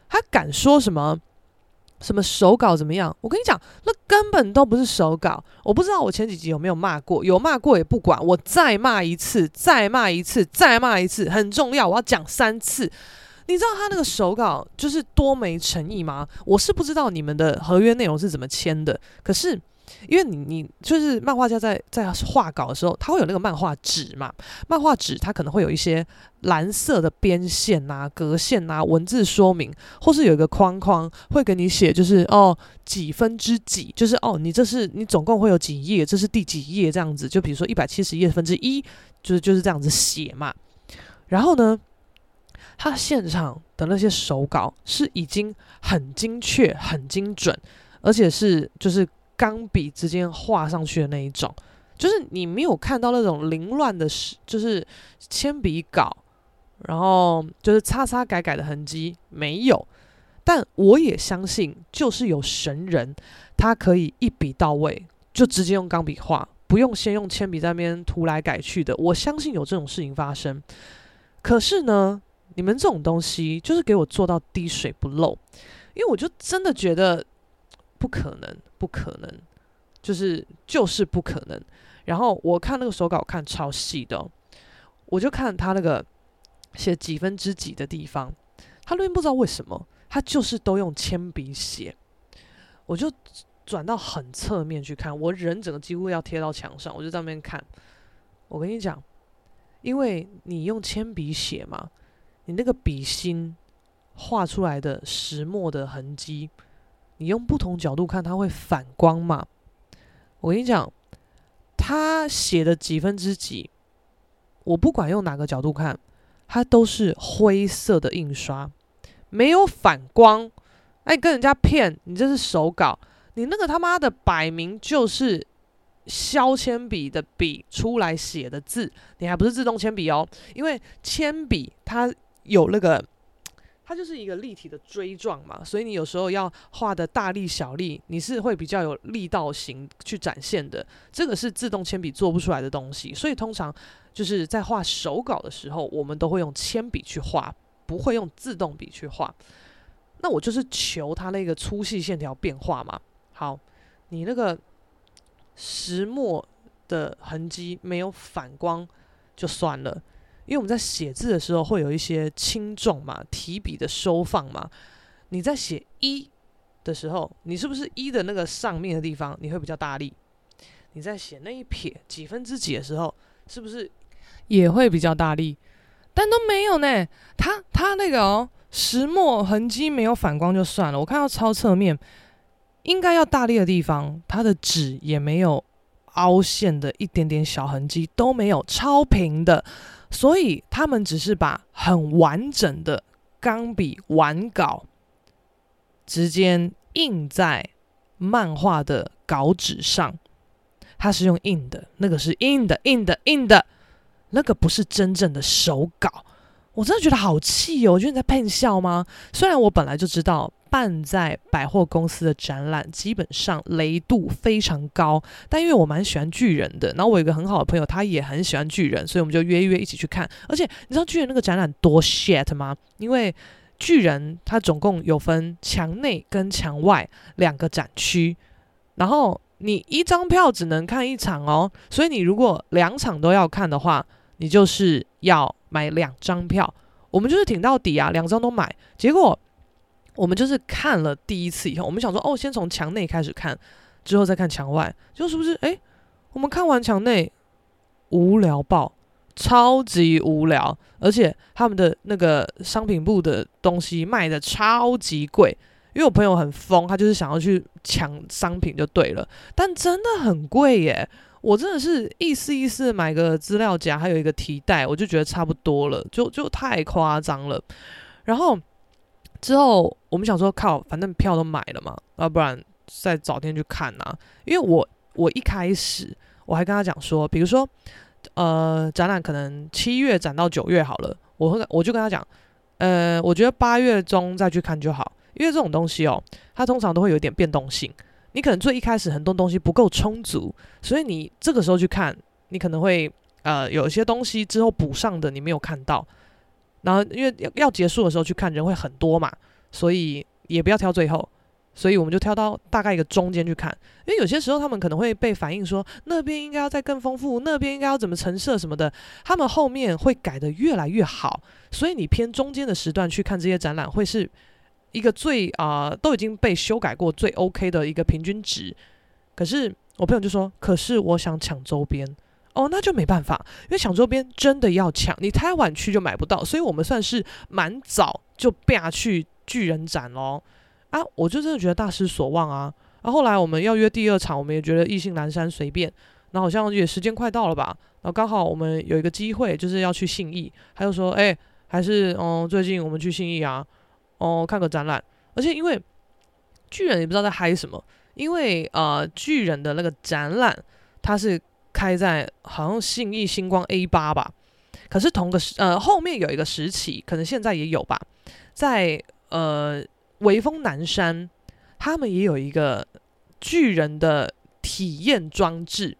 他敢说什么什么手稿怎么样？我跟你讲，那根本都不是手稿。我不知道我前几集有没有骂过，有骂过也不管，我再骂一次，再骂一次，再骂一次，很重要，我要讲三次。你知道他那个手稿就是多没诚意吗？我是不知道你们的合约内容是怎么签的，可是。因为你你就是漫画家在在画稿的时候，他会有那个漫画纸嘛，漫画纸它可能会有一些蓝色的边线啊、格线啊、文字说明，或是有一个框框会给你写，就是哦几分之几，就是哦你这是你总共会有几页，这是第几页这样子，就比如说一百七十页分之一，就是就是这样子写嘛。然后呢，他现场的那些手稿是已经很精确、很精准，而且是就是。钢笔直接画上去的那一种，就是你没有看到那种凌乱的，就是铅笔稿，然后就是擦擦改改的痕迹，没有。但我也相信，就是有神人，他可以一笔到位，就直接用钢笔画，不用先用铅笔在那边涂来改去的。我相信有这种事情发生。可是呢，你们这种东西就是给我做到滴水不漏，因为我就真的觉得。不可能，不可能，就是就是不可能。然后我看那个手稿看超细的，我就看他那个写几分之几的地方，他那边不知道为什么，他就是都用铅笔写。我就转到很侧面去看，我人整个几乎要贴到墙上，我就在那边看。我跟你讲，因为你用铅笔写嘛，你那个笔芯画出来的石墨的痕迹。你用不同角度看，它会反光嘛？我跟你讲，他写的几分之几，我不管用哪个角度看，它都是灰色的印刷，没有反光。哎，跟人家骗你这是手稿，你那个他妈的摆明就是削铅笔的笔出来写的字，你还不是自动铅笔哦？因为铅笔它有那个。它就是一个立体的锥状嘛，所以你有时候要画的大力小力，你是会比较有力道型去展现的。这个是自动铅笔做不出来的东西，所以通常就是在画手稿的时候，我们都会用铅笔去画，不会用自动笔去画。那我就是求它那个粗细线条变化嘛。好，你那个石墨的痕迹没有反光就算了。因为我们在写字的时候会有一些轻重嘛，提笔的收放嘛。你在写一的时候，你是不是一的那个上面的地方你会比较大力？你在写那一撇几分之几的时候，是不是也会比较大力？但都没有呢。它它那个哦，石墨痕迹没有反光就算了。我看到超侧面应该要大力的地方，它的纸也没有凹陷的一点点小痕迹都没有，超平的。所以他们只是把很完整的钢笔完稿直接印在漫画的稿纸上，它是用印的，那个是印的，印的，印的，那个不是真正的手稿。我真的觉得好气哦！我觉得你在骗笑吗？虽然我本来就知道办在百货公司的展览基本上雷度非常高，但因为我蛮喜欢巨人的，然后我有一个很好的朋友，他也很喜欢巨人，所以我们就约约一起去看。而且你知道巨人那个展览多 shit 吗？因为巨人它总共有分墙内跟墙外两个展区，然后你一张票只能看一场哦，所以你如果两场都要看的话，你就是要。买两张票，我们就是挺到底啊，两张都买。结果我们就是看了第一次以后，我们想说哦，先从墙内开始看，之后再看墙外，就是不是？诶，我们看完墙内无聊爆，超级无聊，而且他们的那个商品部的东西卖的超级贵，因为我朋友很疯，他就是想要去抢商品就对了，但真的很贵耶！我真的是意思意思买个资料夹，还有一个提袋，我就觉得差不多了，就就太夸张了。然后之后我们想说，靠，反正票都买了嘛，要不然再找天去看啊。因为我我一开始我还跟他讲说，比如说。呃，展览可能七月展到九月好了，我会我就跟他讲，呃，我觉得八月中再去看就好，因为这种东西哦，它通常都会有点变动性，你可能最一开始很多东西不够充足，所以你这个时候去看，你可能会呃有一些东西之后补上的你没有看到，然后因为要要结束的时候去看人会很多嘛，所以也不要挑最后。所以我们就挑到大概一个中间去看，因为有些时候他们可能会被反映说那边应该要再更丰富，那边应该要怎么陈设什么的，他们后面会改的越来越好。所以你偏中间的时段去看这些展览，会是一个最啊、都已经被修改过最 OK 的一个平均值。可是我朋友就说，可是我想抢周边哦，那就没办法，因为抢周边真的要抢，你太晚去就买不到。所以我们算是蛮早就变去巨人展咯。啊，我就真的觉得大失所望啊！然、啊、后后来我们要约第二场，我们也觉得意兴阑珊随便。那好像也时间快到了吧？然后刚好我们有一个机会，就是要去信义，他就说：“哎、还是嗯，最近我们去信义啊，哦，看个展览。而且因为巨人也不知道在嗨什么，因为呃，巨人的那个展览它是开在好像信义星光 A 八吧，可是同个时呃后面有一个时期，可能现在也有吧，在呃。”微风南山，他们也有一个巨人的体验装置，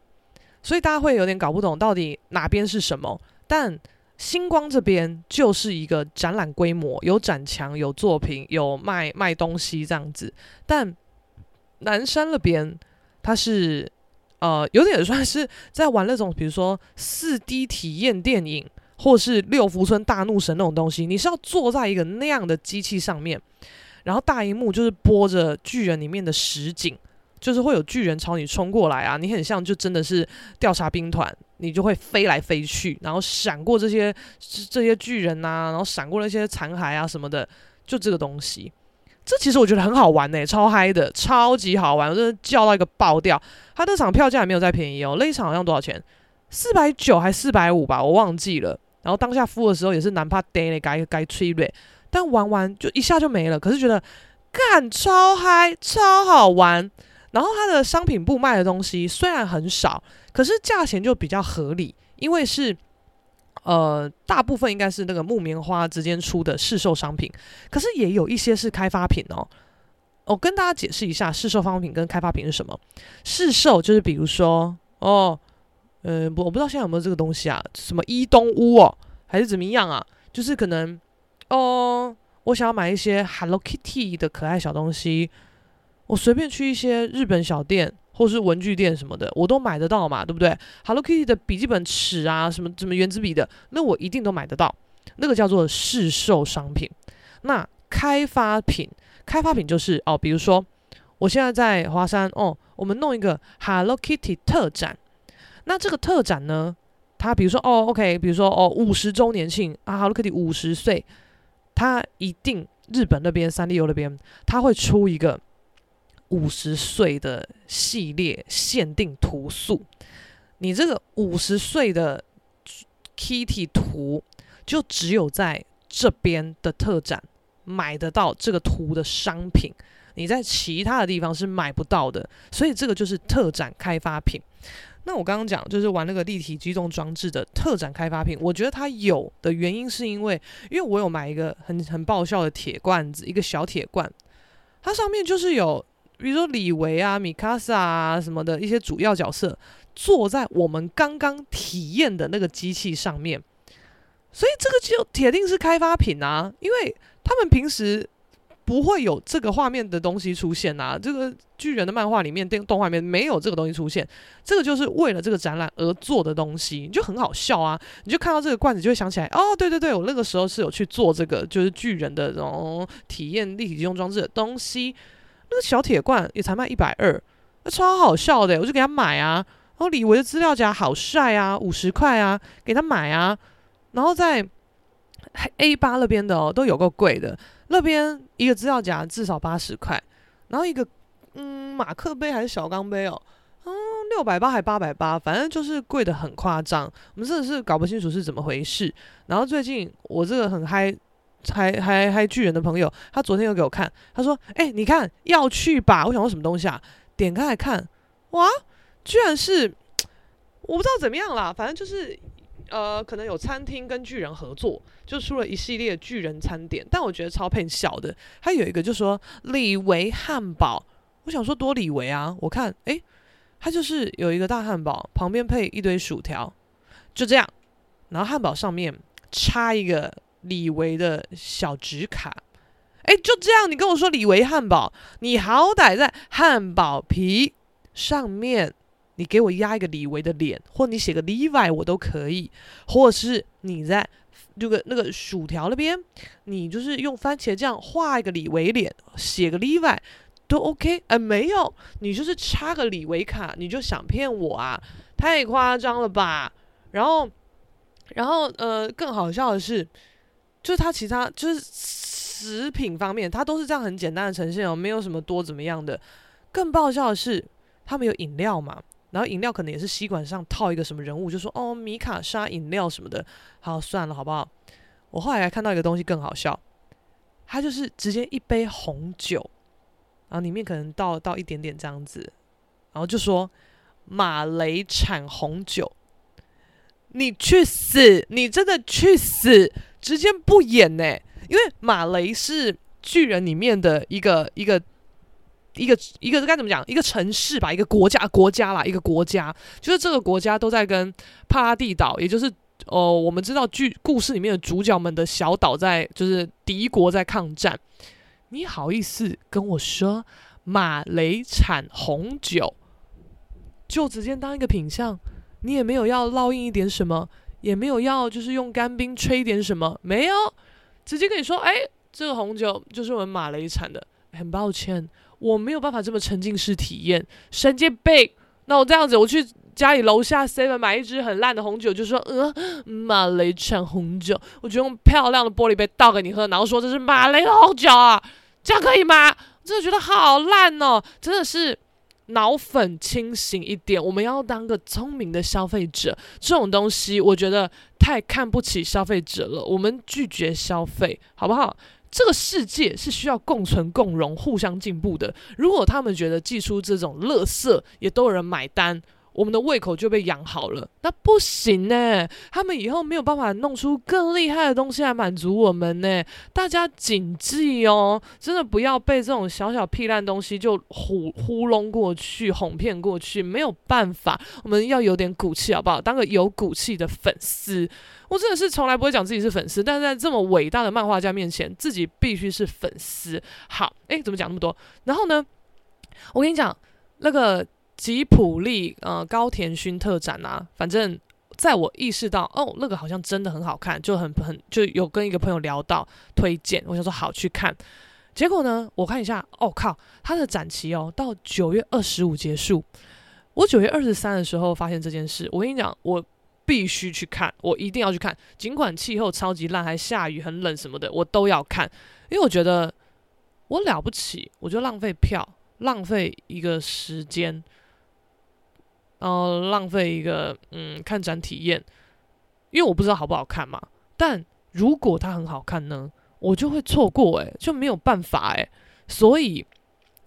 所以大家会有点搞不懂到底哪边是什么。但星光这边就是一个展览规模，有展墙、有作品、有卖卖东西这样子。但南山那边，它是呃有点算是在玩那种，比如说四 D 体验电影，或是六福村大怒神那种东西。你是要坐在一个那样的机器上面。然后大荧幕就是播着巨人里面的实景，就是会有巨人朝你冲过来啊，你很像就真的是调查兵团，你就会飞来飞去，然后闪过这些这些巨人啊，然后闪过那些残骸啊什么的，就这个东西，这其实我觉得很好玩呢、超嗨的，超级好玩，我真的叫到一个爆掉。他那场票价也没有再便宜哦，那一场好像多少钱？四百九还四百五吧，我忘记了。然后当下付的时候也是难怕呆嘞，该该催嘞。但玩完就一下就没了，可是觉得干超嗨，超好玩。然后它的商品部卖的东西虽然很少，可是价钱就比较合理，因为是呃大部分应该是那个木棉花之间出的市售商品，可是也有一些是开发品哦。我跟大家解释一下市售商品跟开发品是什么。市售就是比如说哦，呃，我我不知道现在有没有这个东西啊，什么伊东屋哦，还是怎么样啊？就是可能。哦，我想要买一些 Hello Kitty 的可爱小东西，我随便去一些日本小店或是文具店什么的，我都买得到嘛，对不对？Hello Kitty 的笔记本尺啊，什么什么原子笔的，那我一定都买得到。那个叫做市售商品。那开发品，开发品就是哦，比如说我现在在华山哦，我们弄一个 Hello Kitty 特展。那这个特展呢，它比如说哦，OK，比如说哦，五十周年庆啊，Hello Kitty 五十岁。它一定日本那边三丽鸥那边，它会出一个五十岁的系列限定图素。你这个五十岁的 Kitty 图，就只有在这边的特展买得到这个图的商品，你在其他的地方是买不到的。所以这个就是特展开发品。那我刚刚讲就是玩那个立体机动装置的特展开发品，我觉得它有的原因是因为，因为我有买一个很很爆笑的铁罐子，一个小铁罐，它上面就是有，比如说李维啊、米卡萨啊什么的一些主要角色坐在我们刚刚体验的那个机器上面，所以这个就铁定是开发品啊，因为他们平时。不会有这个画面的东西出现啊！这个巨人的漫画里面、电动画里面没有这个东西出现，这个就是为了这个展览而做的东西，你就很好笑啊！你就看到这个罐子，就会想起来哦，对对对，我那个时候是有去做这个，就是巨人的这种体验立体机动装置的东西。那个小铁罐也才卖一百二，那超好笑的，我就给他买啊！然后，李维的资料夹好帅啊，五十块啊，给他买啊。然后在 A 八那边的哦，都有够贵的，那边一个资料夹至少八十块，然后一个嗯马克杯还是小钢杯哦，嗯六百八还八百八，反正就是贵得很夸张。我们真的是搞不清楚是怎么回事。然后最近我这个很嗨。还还还巨人的朋友，他昨天又给我看，他说：“哎、你看要去吧？”我想说什么东西啊？点开来看，哇，居然是我不知道怎么样啦，反正就是呃，可能有餐厅跟巨人合作，就出了一系列巨人餐点，但我觉得超配小的。还有一个就说李维汉堡，我想说多李维啊，我看哎，它就是有一个大汉堡，旁边配一堆薯条，就这样，然后汉堡上面插一个。李维的小纸卡，哎，就这样，你跟我说李维汉堡，你好歹在汉堡皮上面，你给我压一个李维的脸，或你写个 Levi 我都可以，或者是你在这个那个薯条那边，你就是用番茄酱画一个李维脸，写个 Levi 都 OK，哎，没有，你就是插个李维卡，你就想骗我啊？太夸张了吧？然后，然后呃，更好笑的是。就是它其他就是食品方面，它都是这样很简单的呈现哦，没有什么多怎么样的。更爆笑的是，他们有饮料嘛，然后饮料可能也是吸管上套一个什么人物，就说哦米卡莎饮料什么的。好，算了，好不好？我后来还看到一个东西更好笑，它就是直接一杯红酒，然后里面可能倒倒一点点这样子，然后就说马雷产红酒，你去死！你真的去死！直接不演呢，因为马雷是巨人里面的一个一个一个一个该怎么讲？一个城市吧，一个国家国家啦，一个国家，就是这个国家都在跟帕拉蒂岛，也就是哦、我们知道剧故事里面的主角们的小岛在，就是敌国在抗战。你好意思跟我说马雷产红酒，就直接当一个品相，你也没有要烙印一点什么？也没有要，就是用干冰吹点什么，没有，直接跟你说，哎，这个红酒就是我们马雷产的。很抱歉，我没有办法这么沉浸式体验。神经病！那我这样子，我去家里楼下 seven 买一支很烂的红酒，就说，呃，马雷产红酒，我就用漂亮的玻璃杯倒给你喝，然后说这是马雷的红酒啊，这样可以吗？真的觉得好烂哦，真的是。脑粉清醒一点，我们要当个聪明的消费者。这种东西，我觉得太看不起消费者了。我们拒绝消费，好不好？这个世界是需要共存共荣、互相进步的。如果他们觉得寄出这种垃圾，也都有人买单。我们的胃口就被养好了，那不行呢。他们以后没有办法弄出更厉害的东西来满足我们呢。大家谨记哦，真的不要被这种小小屁烂东西就糊糊弄过去、哄骗过去。没有办法，我们要有点骨气，好不好？当个有骨气的粉丝。我真的是从来不会讲自己是粉丝，但是在这么伟大的漫画家面前，自己必须是粉丝。好，诶，怎么讲那么多？然后呢，我跟你讲那个。吉普力呃高田勋特展啊，反正在我意识到哦那个好像真的很好看，就很很就有跟一个朋友聊到推荐，我想说好去看。结果呢，我看一下，哦靠，他的展期哦到九月二十五结束。我九月二十三的时候发现这件事，我跟你讲，我必须去看，我一定要去看，尽管气候超级烂，还下雨很冷什么的，我都要看，因为我觉得我了不起，我就浪费票，浪费一个时间。然后浪费一个嗯看展体验，因为我不知道好不好看嘛。但如果它很好看呢，我就会错过诶，就没有办法诶。所以，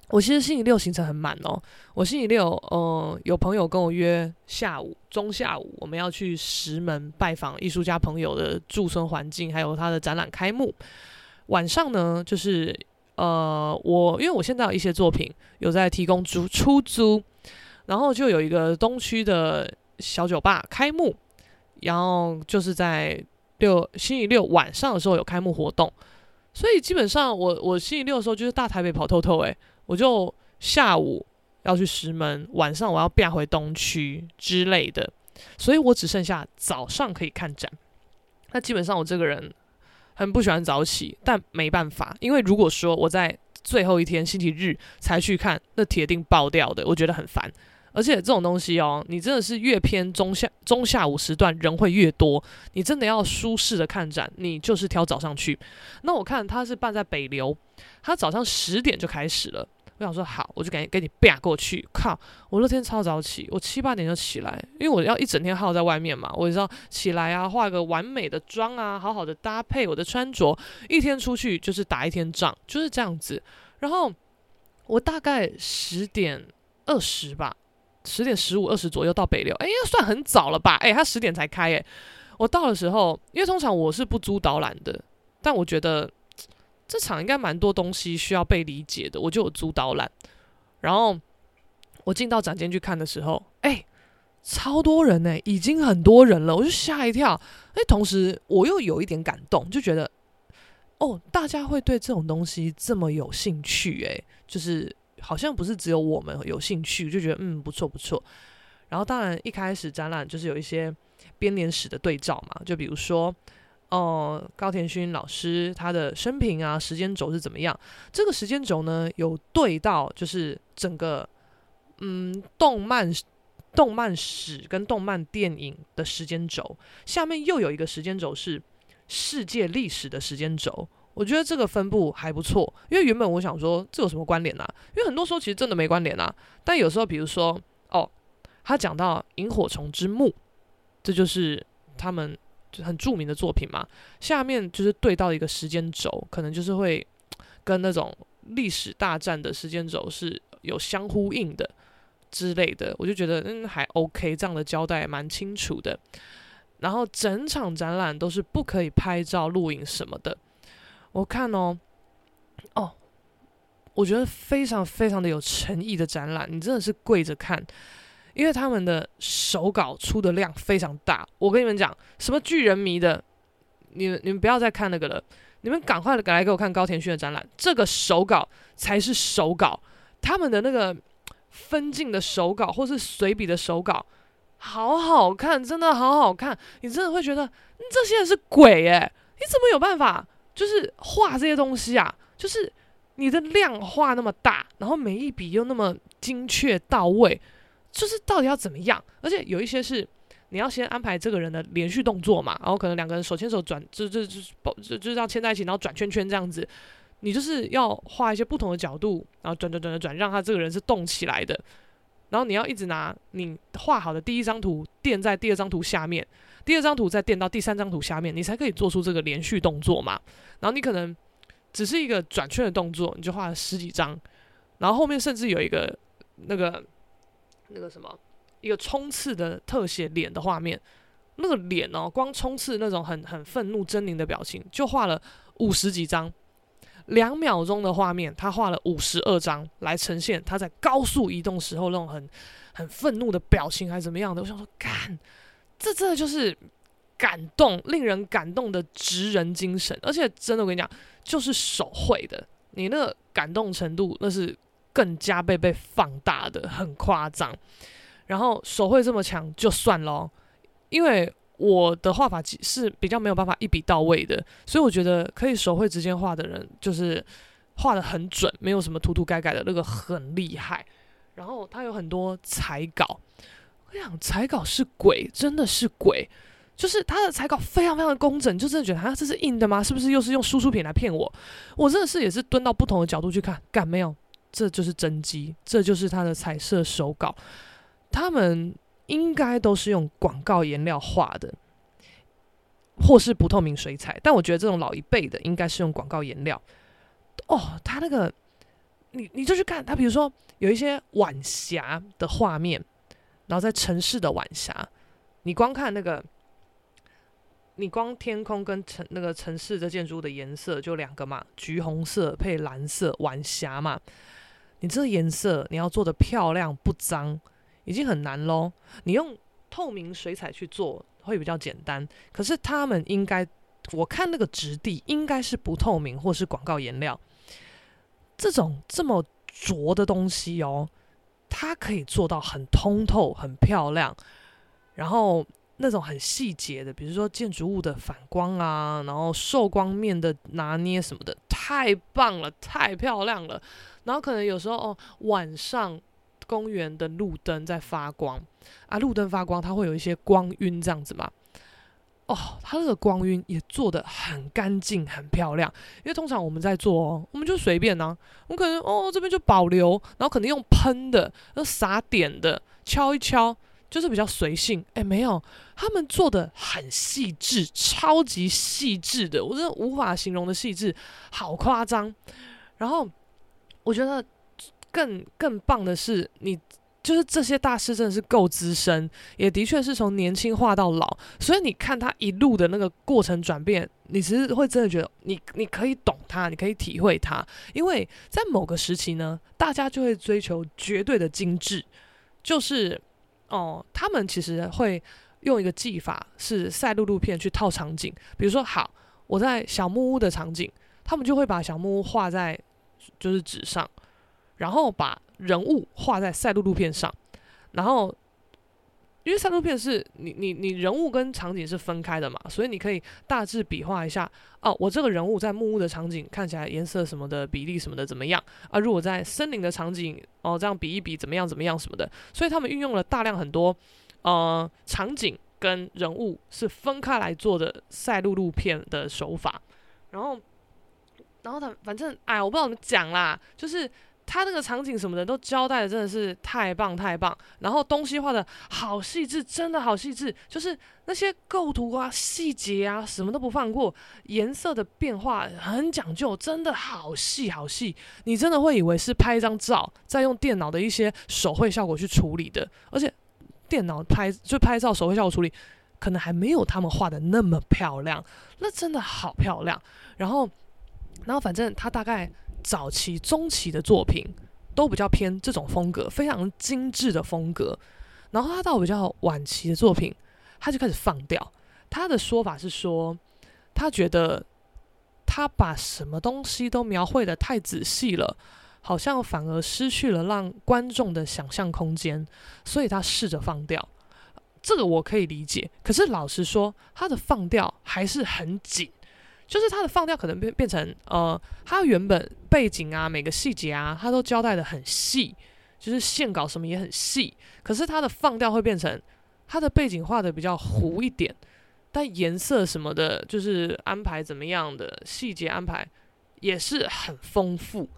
我其实星期六行程很满哦。我星期六嗯有朋友跟我约下午中下午，我们要去石门拜访艺术家朋友的驻村环境，还有他的展览开幕。晚上呢，就是呃我因为我现在有一些作品有在提供租出租。然后就有一个东区的小酒吧开幕，然后就是在六星期六晚上的时候有开幕活动，所以基本上我我星期六的时候就是大台北跑透透诶，我就下午要去石门，晚上我要变回东区之类的，所以我只剩下早上可以看展。那基本上我这个人很不喜欢早起，但没办法，因为如果说我在最后一天星期日才去看，那铁定爆掉的，我觉得很烦。而且这种东西哦，你真的是越偏中下中下午时段人会越多。你真的要舒适的看展，你就是挑早上去。那我看他是办在北流，他早上十点就开始了。我想说好，我就赶紧给你啪过去。靠，我那天超早起，我七八点就起来，因为我要一整天耗在外面嘛。我知道起来啊，化个完美的妆啊，好好的搭配我的穿着，一天出去就是打一天仗，就是这样子。然后我大概十点二十吧。十点十五二十左右到北流，哎呀，算很早了吧？哎，他十点才开，哎，我到的时候，因为通常我是不租导览的，但我觉得这场应该蛮多东西需要被理解的，我就有租导览。然后我进到展间去看的时候，哎，超多人呢，已经很多人了，我就吓一跳。哎，同时我又有一点感动，就觉得哦，大家会对这种东西这么有兴趣，哎，就是。好像不是只有我们有兴趣，就觉得嗯，不错不错。然后当然一开始展览就是有一些编年史的对照嘛，就比如说哦、高田勋老师他的生平啊，时间轴是怎么样？这个时间轴呢有对到就是整个嗯动漫动漫史跟动漫电影的时间轴，下面又有一个时间轴是世界历史的时间轴。我觉得这个分布还不错，因为原本我想说这有什么关联啊？因为很多时候其实真的没关联啊。但有时候，比如说哦，他讲到《萤火虫之墓》，这就是他们就很著名的作品嘛。下面就是对到一个时间轴，可能就是会 跟那种历史大战的时间轴是有相呼应的之类的。我就觉得嗯还 OK，这样的交代蛮清楚的。然后整场展览都是不可以拍照、录影什么的。我看哦，哦，我觉得非常非常的有诚意的展览，你真的是跪着看，因为他们的手稿出的量非常大。我跟你们讲，什么巨人迷的，你们你们不要再看那个了，你们赶快的来给我看高田勋的展览，这个手稿才是手稿，他们的那个分镜的手稿或是随笔的手稿，好好看，真的好好看，你真的会觉得这些人是鬼诶，你怎么有办法？就是画这些东西啊，就是你的量画那么大，然后每一笔又那么精确到位，就是到底要怎么样？而且有一些是你要先安排这个人的连续动作嘛，然后可能两个人手牵手转，就就就就就这样牵在一起，然后转圈圈这样子，你就是要画一些不同的角度，然后转转转转转，让他这个人是动起来的，然后你要一直拿你画好的第一张图垫在第二张图下面。第二张图再垫到第三张图下面，你才可以做出这个连续动作嘛。然后你可能只是一个转圈的动作，你就画了十几张，然后后面甚至有一个那个那个什么一个冲刺的特写脸的画面，那个脸哦，光冲刺那种很很愤怒狰狞的表情，就画了五十几张，两秒钟的画面，他画了五十二张来呈现他在高速移动时候那种很很愤怒的表情，还是怎么样的？我想说，干。这真的就是感动，令人感动的职人精神，而且真的我跟你讲，就是手绘的，你那个感动程度那是更加被被放大的，很夸张。然后手绘这么强就算咯，因为我的画法是比较没有办法一笔到位的，所以我觉得可以手绘直接画的人，就是画得很准，没有什么涂涂改改的那个很厉害。然后他有很多彩稿。这样彩稿是鬼，真的是鬼，就是他的彩稿非常非常的工整，就真的觉得啊，这是印的吗？是不是又是用输出品来骗我？我真的是也是蹲到不同的角度去看，干没有，这就是真机，这就是他的彩色手稿，他们应该都是用广告颜料画的，或是不透明水彩，但我觉得这种老一辈的应该是用广告颜料。哦，他那个，你你就去看他，比如说有一些晚霞的画面。然后在城市的晚霞，你光看那个，你光天空跟城那个城市的建筑的颜色就两个嘛，橘红色配蓝色，晚霞嘛。你这个颜色你要做的漂亮不脏，已经很难喽。你用透明水彩去做会比较简单，可是他们应该，我看那个质地应该是不透明或是广告颜料，这种这么浊的东西哦。它可以做到很通透、很漂亮，然后那种很细节的，比如说建筑物的反光啊，然后受光面的拿捏什么的，太棒了，太漂亮了。然后可能有时候哦，晚上公园的路灯在发光啊，路灯发光，它会有一些光晕这样子嘛。哦，它这个光晕也做得很干净、很漂亮。因为通常我们在做哦，我们就随便呐、啊，我们可能哦这边就保留，然后可能用喷的、要撒点的、敲一敲，就是比较随性。哎，没有，他们做的很细致，超级细致的，我真的无法形容的细致，好夸张。然后我觉得更更棒的是你。就是这些大师真的是够资深，也的确是从年轻画到老，所以你看他一路的那个过程转变，你其实会真的觉得你你可以懂他，你可以体会他，因为在某个时期呢，大家就会追求绝对的精致，就是哦，他们其实会用一个技法是赛璐璐片去套场景，比如说好，我在小木屋的场景，他们就会把小木屋画在就是纸上，然后把。人物画在赛璐璐片上，然后因为赛璐片是你你你人物跟场景是分开的嘛，所以你可以大致比划一下哦，我这个人物在木屋的场景看起来颜色什么的比例什么的怎么样啊？如果在森林的场景哦，这样比一比怎么样怎么样什么的，所以他们运用了大量很多呃场景跟人物是分开来做的赛璐璐片的手法，然后然后他反正哎，我不知道怎么讲啦，就是。他那个场景什么的都交代的真的是太棒太棒，然后东西画的好细致，真的好细致，就是那些构图啊、细节啊，什么都不放过，颜色的变化很讲究，真的好细好细，你真的会以为是拍一张照，再用电脑的一些手绘效果去处理的，而且电脑拍就拍照手绘效果处理，可能还没有他们画的那么漂亮，那真的好漂亮。然后，然后反正他大概。早期、中期的作品都比较偏这种风格，非常精致的风格。然后他到比较晚期的作品，他就开始放掉。他的说法是说，他觉得他把什么东西都描绘得太仔细了，好像反而失去了让观众的想象空间，所以他试着放掉。这个我可以理解，可是老实说，他的放掉还是很紧。就是他的放掉可能变变成呃，他原本背景啊，每个细节啊，他都交代得很细，就是线稿什么也很细。可是他的放掉会变成他的背景画得比较糊一点，但颜色什么的，就是安排怎么样的细节安排也是很丰富。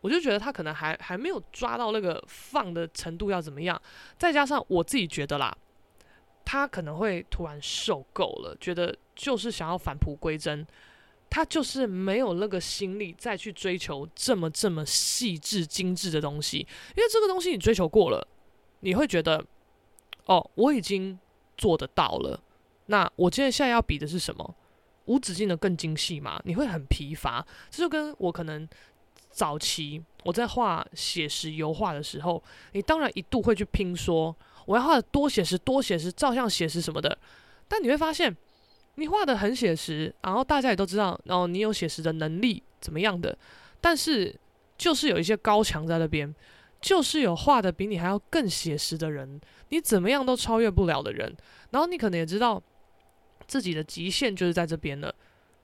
我就觉得他可能还还没有抓到那个放的程度要怎么样，再加上我自己觉得啦。他可能会突然受够了，觉得就是想要返璞归真，他就是没有那个心力再去追求这么这么细致精致的东西，因为这个东西你追求过了，你会觉得，哦，我已经做得到了，那我今天现在要比的是什么？无止境的更精细嘛？你会很疲乏，这就跟我可能早期我在画写实油画的时候，你当然一度会去拼说。我要画的多写实，多写实，照相写实什么的，但你会发现，你画的很写实，然后大家也都知道，然后你有写实的能力怎么样的，但是就是有一些高墙在那边，就是有画的比你还要更写实的人，你怎么样都超越不了的人，然后你可能也知道自己的极限就是在这边了，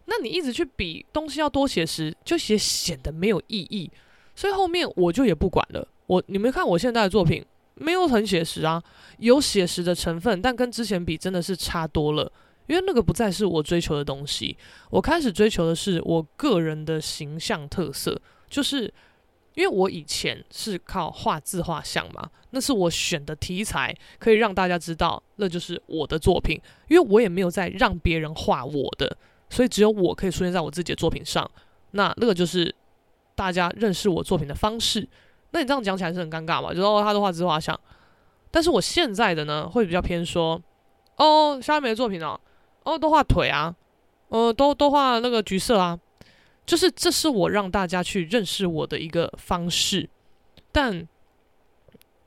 那你一直去比东西要多写实，就也显得没有意义，所以后面我就也不管了，我你没看我现在的作品。没有很写实啊，有写实的成分，但跟之前比真的是差多了。因为那个不再是我追求的东西，我开始追求的是我个人的形象特色。就是因为我以前是靠画自画像嘛，那是我选的题材，可以让大家知道那就是我的作品。因为我也没有在让别人画我的，所以只有我可以出现在我自己的作品上。那那个就是大家认识我作品的方式。那你这样讲起来是很尴尬嘛？就说、哦、他都画自画像，但是我现在的呢，会比较偏说，哦，萧亚美的作品哦，哦，都画腿啊，呃，都都画那个橘色啊，就是这是我让大家去认识我的一个方式。但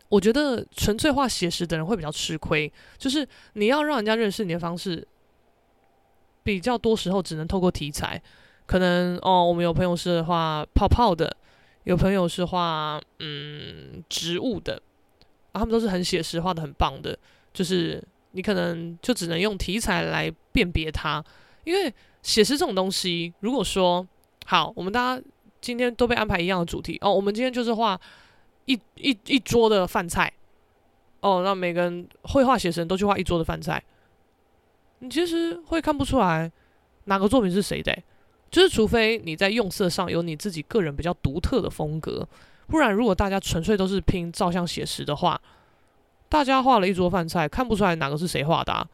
我觉得纯粹画写实的人会比较吃亏，就是你要让人家认识你的方式，比较多时候只能透过题材，可能哦，我们有朋友是画泡泡的。有朋友是画嗯植物的，啊，他们都是很写实，画的很棒的。就是你可能就只能用题材来辨别它，因为写实这种东西，如果说好，我们大家今天都被安排一样的主题哦，我们今天就是画一一一桌的饭菜，哦，那每个人绘画写生都去画一桌的饭菜，你其实会看不出来哪个作品是谁的，就是除非你在用色上有你自己个人比较独特的风格，不然如果大家纯粹都是拼照相写实的话，大家画了一桌饭菜，看不出来哪个是谁画的。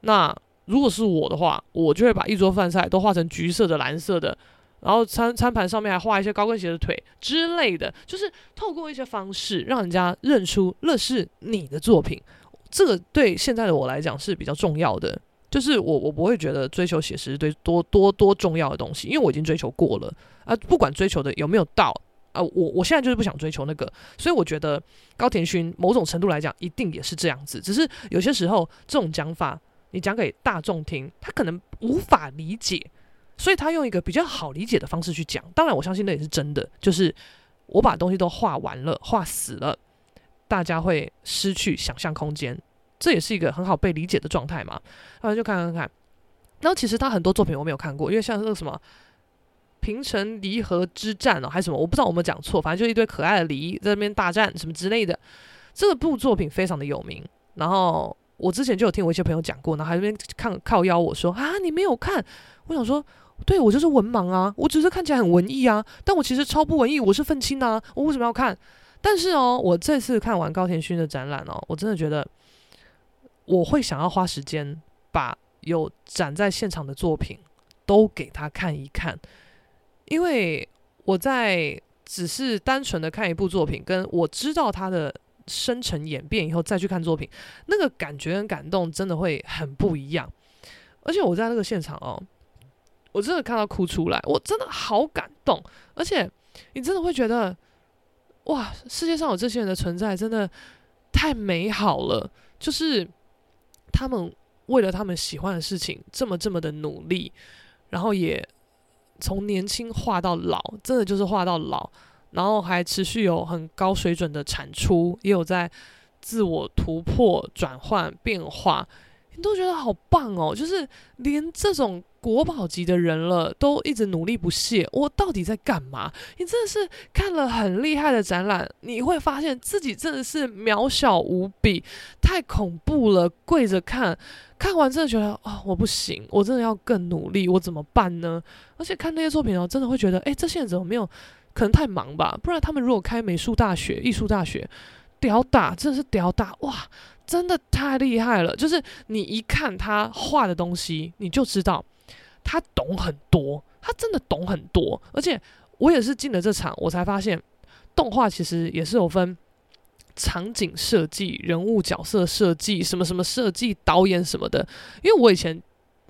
那如果是我的话，我就会把一桌饭菜都画成橘色的、蓝色的。然后餐餐盘上面还画一些高跟鞋的腿之类的，就是透过一些方式让人家认出那是你的作品。这个对现在的我来讲是比较重要的，就是我我不会觉得追求写实对多多多重要的东西，因为我已经追求过了啊，不管追求的有没有到啊，我我现在就是不想追求那个，所以我觉得高田勋某种程度来讲一定也是这样子，只是有些时候这种讲法你讲给大众听，他可能无法理解。所以他用一个比较好理解的方式去讲，当然我相信那也是真的。就是我把东西都画完了，画死了，大家会失去想象空间，这也是一个很好被理解的状态嘛。然后就看看看，然后其实他很多作品我没有看过，因为像那个什么平城离合之战哦，还是什么，我不知道我们讲错，反正就一堆可爱的梨在那边大战什么之类的。这部作品非常的有名，然后我之前就有听我一些朋友讲过，然后还在那边看靠邀我说啊，你没有看？我想说。对，我就是文盲啊，我只是看起来很文艺啊，但我其实超不文艺，我是愤青啊，我为什么要看？但是哦，我这次看完高田勋的展览哦，我真的觉得我会想要花时间把有展在现场的作品都给他看一看，因为我在只是单纯的看一部作品，跟我知道他的生成演变以后再去看作品，那个感觉跟感动真的会很不一样，而且我在那个现场哦。我真的看到哭出来，我真的好感动，而且你真的会觉得，哇，世界上有这些人的存在，真的太美好了。就是他们为了他们喜欢的事情，这么这么的努力，然后也从年轻画到老，真的就是画到老，然后还持续有很高水准的产出，也有在自我突破、转换、变化。你都觉得好棒哦！就是连这种国宝级的人了，都一直努力不懈。我到底在干嘛？你真的是看了很厉害的展览，你会发现自己真的是渺小无比，太恐怖了。跪着看，看完真的觉得啊、我不行，我真的要更努力，我怎么办呢？而且看那些作品哦，真的会觉得，诶，这些人怎么没有？可能太忙吧？不然他们如果开美术大学、艺术大学，屌打，真的是屌打哇！真的太厉害了！就是你一看他画的东西，你就知道他懂很多，他真的懂很多。而且我也是进了这场，我才发现动画其实也是有分场景设计、人物角色设计、什么什么设计、导演什么的。因为我以前，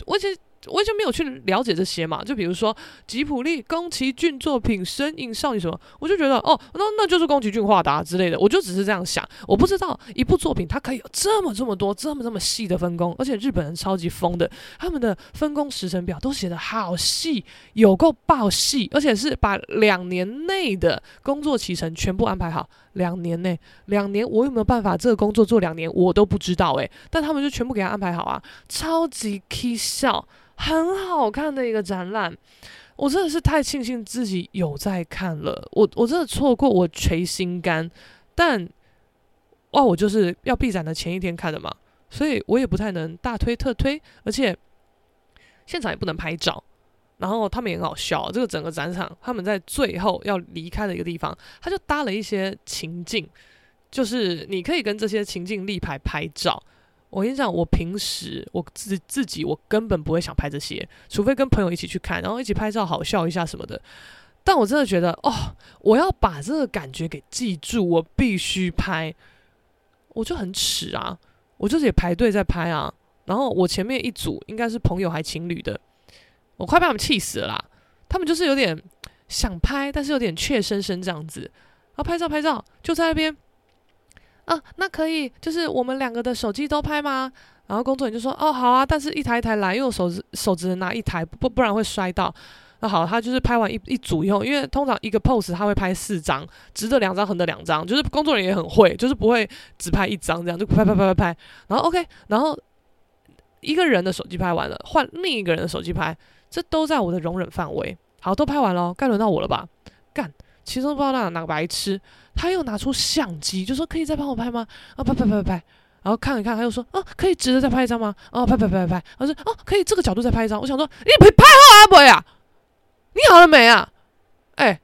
我以前。我以前没有去了解这些嘛，就比如说吉卜力、宫崎骏作品《身影少女》什么，我就觉得哦，那那就是宫崎骏画的啊之类的，我就只是这样想。我不知道一部作品它可以有这么这么多、这么这么细的分工，而且日本人超级疯的，他们的分工时程表都写得好细，有够爆细，而且是把两年内的工作期程全部安排好。两年内，两年我有没有办法这个工作做两年，我都不知道诶，但他们就全部给他安排好啊，超级起笑。很好看的一个展览，我真的是太庆幸自己有在看了。我我真的错过，我捶心肝。但哇，我就是要闭展的前一天看的嘛，所以我也不太能大推特推，而且现场也不能拍照。然后他们也很好笑，这个整个展场，他们在最后要离开的一个地方，他就搭了一些情境，就是你可以跟这些情境立牌拍照。我跟你讲，我平时我自自己我根本不会想拍这些，除非跟朋友一起去看，然后一起拍照好笑一下什么的。但我真的觉得，哦，我要把这个感觉给记住，我必须拍。我就很耻啊，我就是也排队在拍啊。然后我前面一组应该是朋友还情侣的，我快把他们气死了。他们就是有点想拍，但是有点怯生生这样子。然后拍照拍照就在那边。啊，那可以，就是我们两个的手机都拍吗？然后工作人员就说：“哦，好啊，但是一台一台来，因为我手指手只能拿一台，不不然会摔到。”那好，他就是拍完一一组以后，因为通常一个 pose 他会拍四张，直的两张，横的两张，就是工作人员也很会，就是不会只拍一张这样，就拍拍拍拍拍。然后 OK，然后一个人的手机拍完了，换另一个人的手机拍，这都在我的容忍范围。好，都拍完了，该轮到我了吧？干，其中不知道哪哪个白痴。他又拿出相机，就说可以再帮我拍吗？啊，拍拍拍拍拍，然后看一看，他又说啊，可以直着再拍一张吗？啊，拍拍拍拍拍，他说哦，可以这个角度再拍一张。我想说，你拍拍好啊，不会啊？你好了没啊？哎，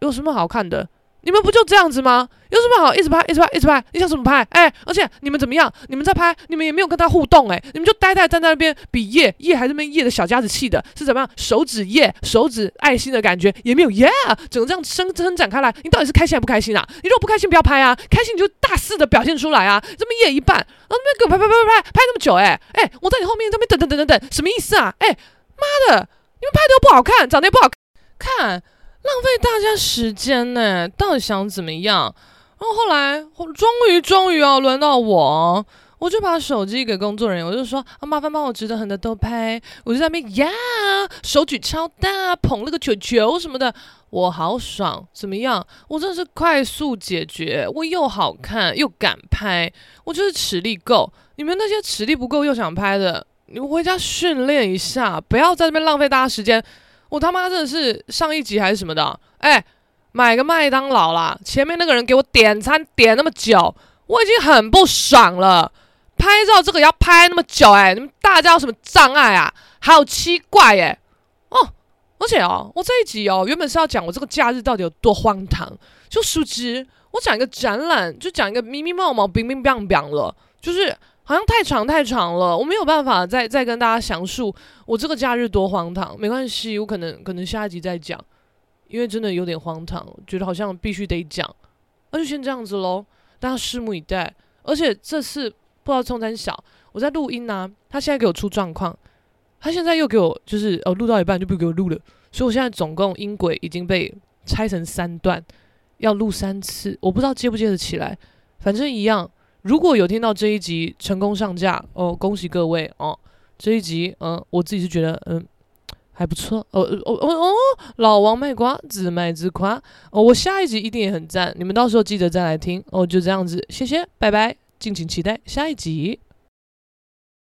有什么好看的？你们不就这样子吗？有什么好一直拍，一直拍，一直拍？你想怎么拍？哎，而且你们怎么样？你们在拍，你们也没有跟他互动，哎，你们就呆呆站在那边比耶耶，还是那边耶的小家子气的，是怎么样？手指耶，手指爱心的感觉也没有耶，整个这样伸伸展开来，你到底是开心还不开心啊？你如果不开心，不要拍啊！开心你就大肆的表现出来啊！这么耶一半，然后那边给拍拍拍拍拍拍那么久，哎哎，我在你后面这边等等等等等，什么意思啊？哎，妈的，你们拍的又不好看，长得又不好看。浪费大家时间呢，到底想怎么样？然后后来，终于终于啊，轮到我，我就把手机给工作人员，我就说啊，麻烦帮我直的横的都拍。我就在那边呀，手举超大，捧了个球球什么的，我好爽，怎么样？我真的是快速解决，我又好看又敢拍，我就是实力够。你们那些实力不够又想拍的，你们回家训练一下，不要在这边浪费大家时间。我他妈真的是上一集还是什么的？哎，买个麦当劳啦！前面那个人给我点餐点那么久，我已经很不爽了。拍照这个要拍那么久，哎，你们大家有什么障碍啊？好奇怪，哎，哦，而且哦，我这一集哦，原本是要讲我这个假日到底有多荒唐，就殊不知我讲一个展览，就讲一个咪咪毛毛、冰冰冰冰了，就是。好像太长太长了，我没有办法再再跟大家详述我这个假日多荒唐。没关系，我可能可能下一集再讲，因为真的有点荒唐，觉得好像必须得讲，那就先这样子喽，大家拭目以待。而且这次不知道冲三小，我在录音呢、啊，他现在给我出状况，他现在又给我就是哦录到一半就不给我录了，所以我现在总共音轨已经被拆成三段，要录三次，我不知道接不接得起来，反正一样。如果有听到这一集成功上架哦，恭喜各位哦！这一集嗯，我自己是觉得嗯还不错哦哦哦哦，老王卖瓜，自卖自夸哦。我下一集一定也很赞，你们到时候记得再来听哦。就这样子，谢谢，拜拜，敬请期待下一集。